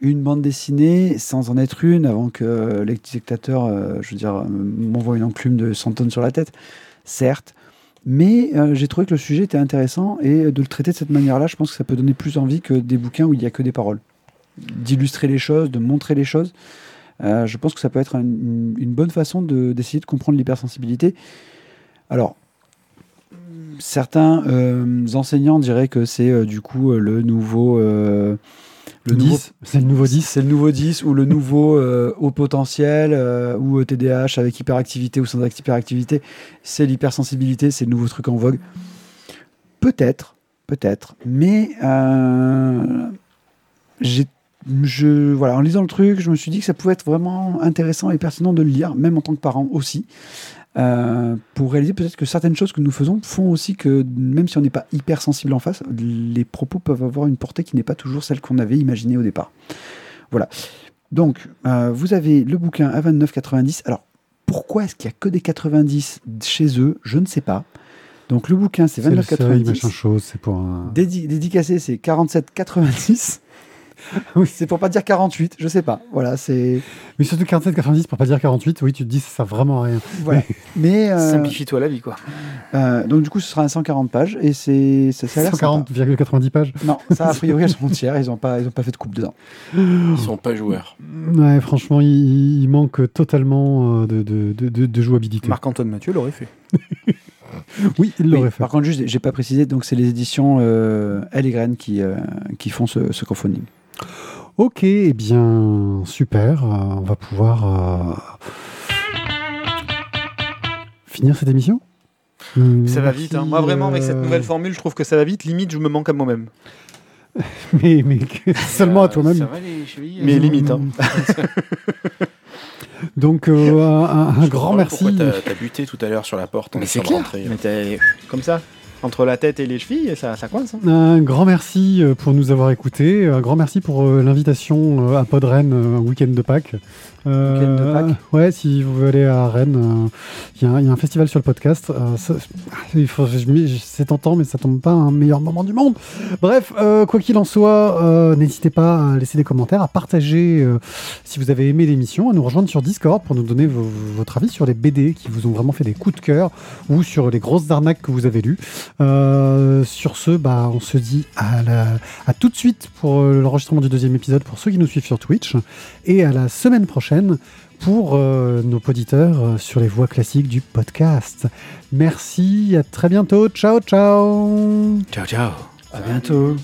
une bande dessinée sans en être une avant que les spectateurs, euh, je veux dire, euh, m'envoient une enclume de 100 tonnes sur la tête, certes. Mais euh, j'ai trouvé que le sujet était intéressant et de le traiter de cette manière-là, je pense que ça peut donner plus envie que des bouquins où il n'y a que des paroles. D'illustrer les choses, de montrer les choses. Je pense que ça peut être un- une, bonne façon de- d'essayer de, comprendre l'hypersensibilité. Alors, certains enseignants diraient que c'est du coup le nouveau. Euh, le
10,
nouveau
c'est le nouveau 10.
c'est le nouveau 10 ou le nouveau euh, haut potentiel euh, ou TDAH avec hyperactivité ou sans hyperactivité. C'est l'hypersensibilité, c'est le nouveau truc en vogue. Peut-être, peut-être. Mais euh, j'ai, je, voilà, en lisant le truc, je me suis dit que ça pouvait être vraiment intéressant et pertinent de le lire, même en tant que parent aussi. Euh, pour réaliser peut-être que certaines choses que nous faisons font aussi que même si on n'est pas hyper sensible en face, les propos peuvent avoir une portée qui n'est pas toujours celle qu'on avait imaginée au départ. Voilà. Donc, euh, vous avez le bouquin à 29,90. Alors, pourquoi est-ce qu'il n'y a que des 90 chez eux? Je ne sais pas. Donc, le bouquin, c'est
C'est le seuil, machin
29,90.
chose, c'est pour un.
Dédi- dédicacé, c'est 47,90.
Oui.
C'est pour pas dire 48, je sais pas. Voilà, c'est.
Mais surtout 47, 90 pour pas dire 48, oui, tu te dis ça sert vraiment à rien.
Voilà. Mais. euh,
Simplifie-toi la vie, quoi.
euh, donc, du coup, ce sera un 140 pages et c'est. Ça, ça a l'air sympa.
140,90 pages.
Non, ça, a priori, elles sont entières. Ils n'ont pas, ils ont pas fait de coupe dedans.
Ils sont pas joueurs.
Ouais, franchement, il, il manque totalement euh, de, de, de, de- de jouabilité.
Marc-Antoine Mathieu l'aurait fait.
Oui, il l'aurait
Oui,
fait.
Par contre, juste, j'ai pas précisé, donc c'est les éditions euh, Elle et Graine qui, euh, qui font ce, ce crowdfunding.
Ok, eh bien, super. euh, on va pouvoir euh, finir cette émission. Euh,
Ça va vite. hein. Moi, vraiment, avec cette
euh,
nouvelle formule, je trouve que ça va vite. Limite, je me manque à moi-même.
Mais, mais que- seulement à toi-même.
Ça va les chevilles
Mais
euh,
limite. Hein.
Donc, euh, un, grand merci.
Pourquoi t'as- buté tout à l'heure sur la porte en
Mais c'est
essayant de
clair.
rentrer.
Mais t'es comme ça. Entre la tête et les chevilles, ça, coince. hein.
Un grand merci euh, pour nous avoir écoutés. Un grand merci pour euh, l'invitation euh, à Podren, un week-end de Pâques. Euh. Ouais, si vous voulez à Rennes, euh, il y, a un- festival sur le podcast. Euh, c'est tentant, mais ça tombe pas un meilleur moment du monde. Bref, quoi qu'il en soit, n'hésitez pas à laisser des commentaires, à partager si vous avez aimé l'émission, à nous rejoindre sur Discord pour nous donner votre avis sur les BD qui vous ont vraiment fait des coups de cœur ou sur les grosses arnaques que vous avez lues. Sur ce, bah, on se dit à, à tout de suite pour l'enregistrement du deuxième épisode pour ceux qui nous suivent sur Twitch et à la semaine prochaine pour euh, nos auditeurs euh, sur les voies classiques du podcast. Merci, à très bientôt. Ciao, ciao.
Ciao, ciao.
À bientôt.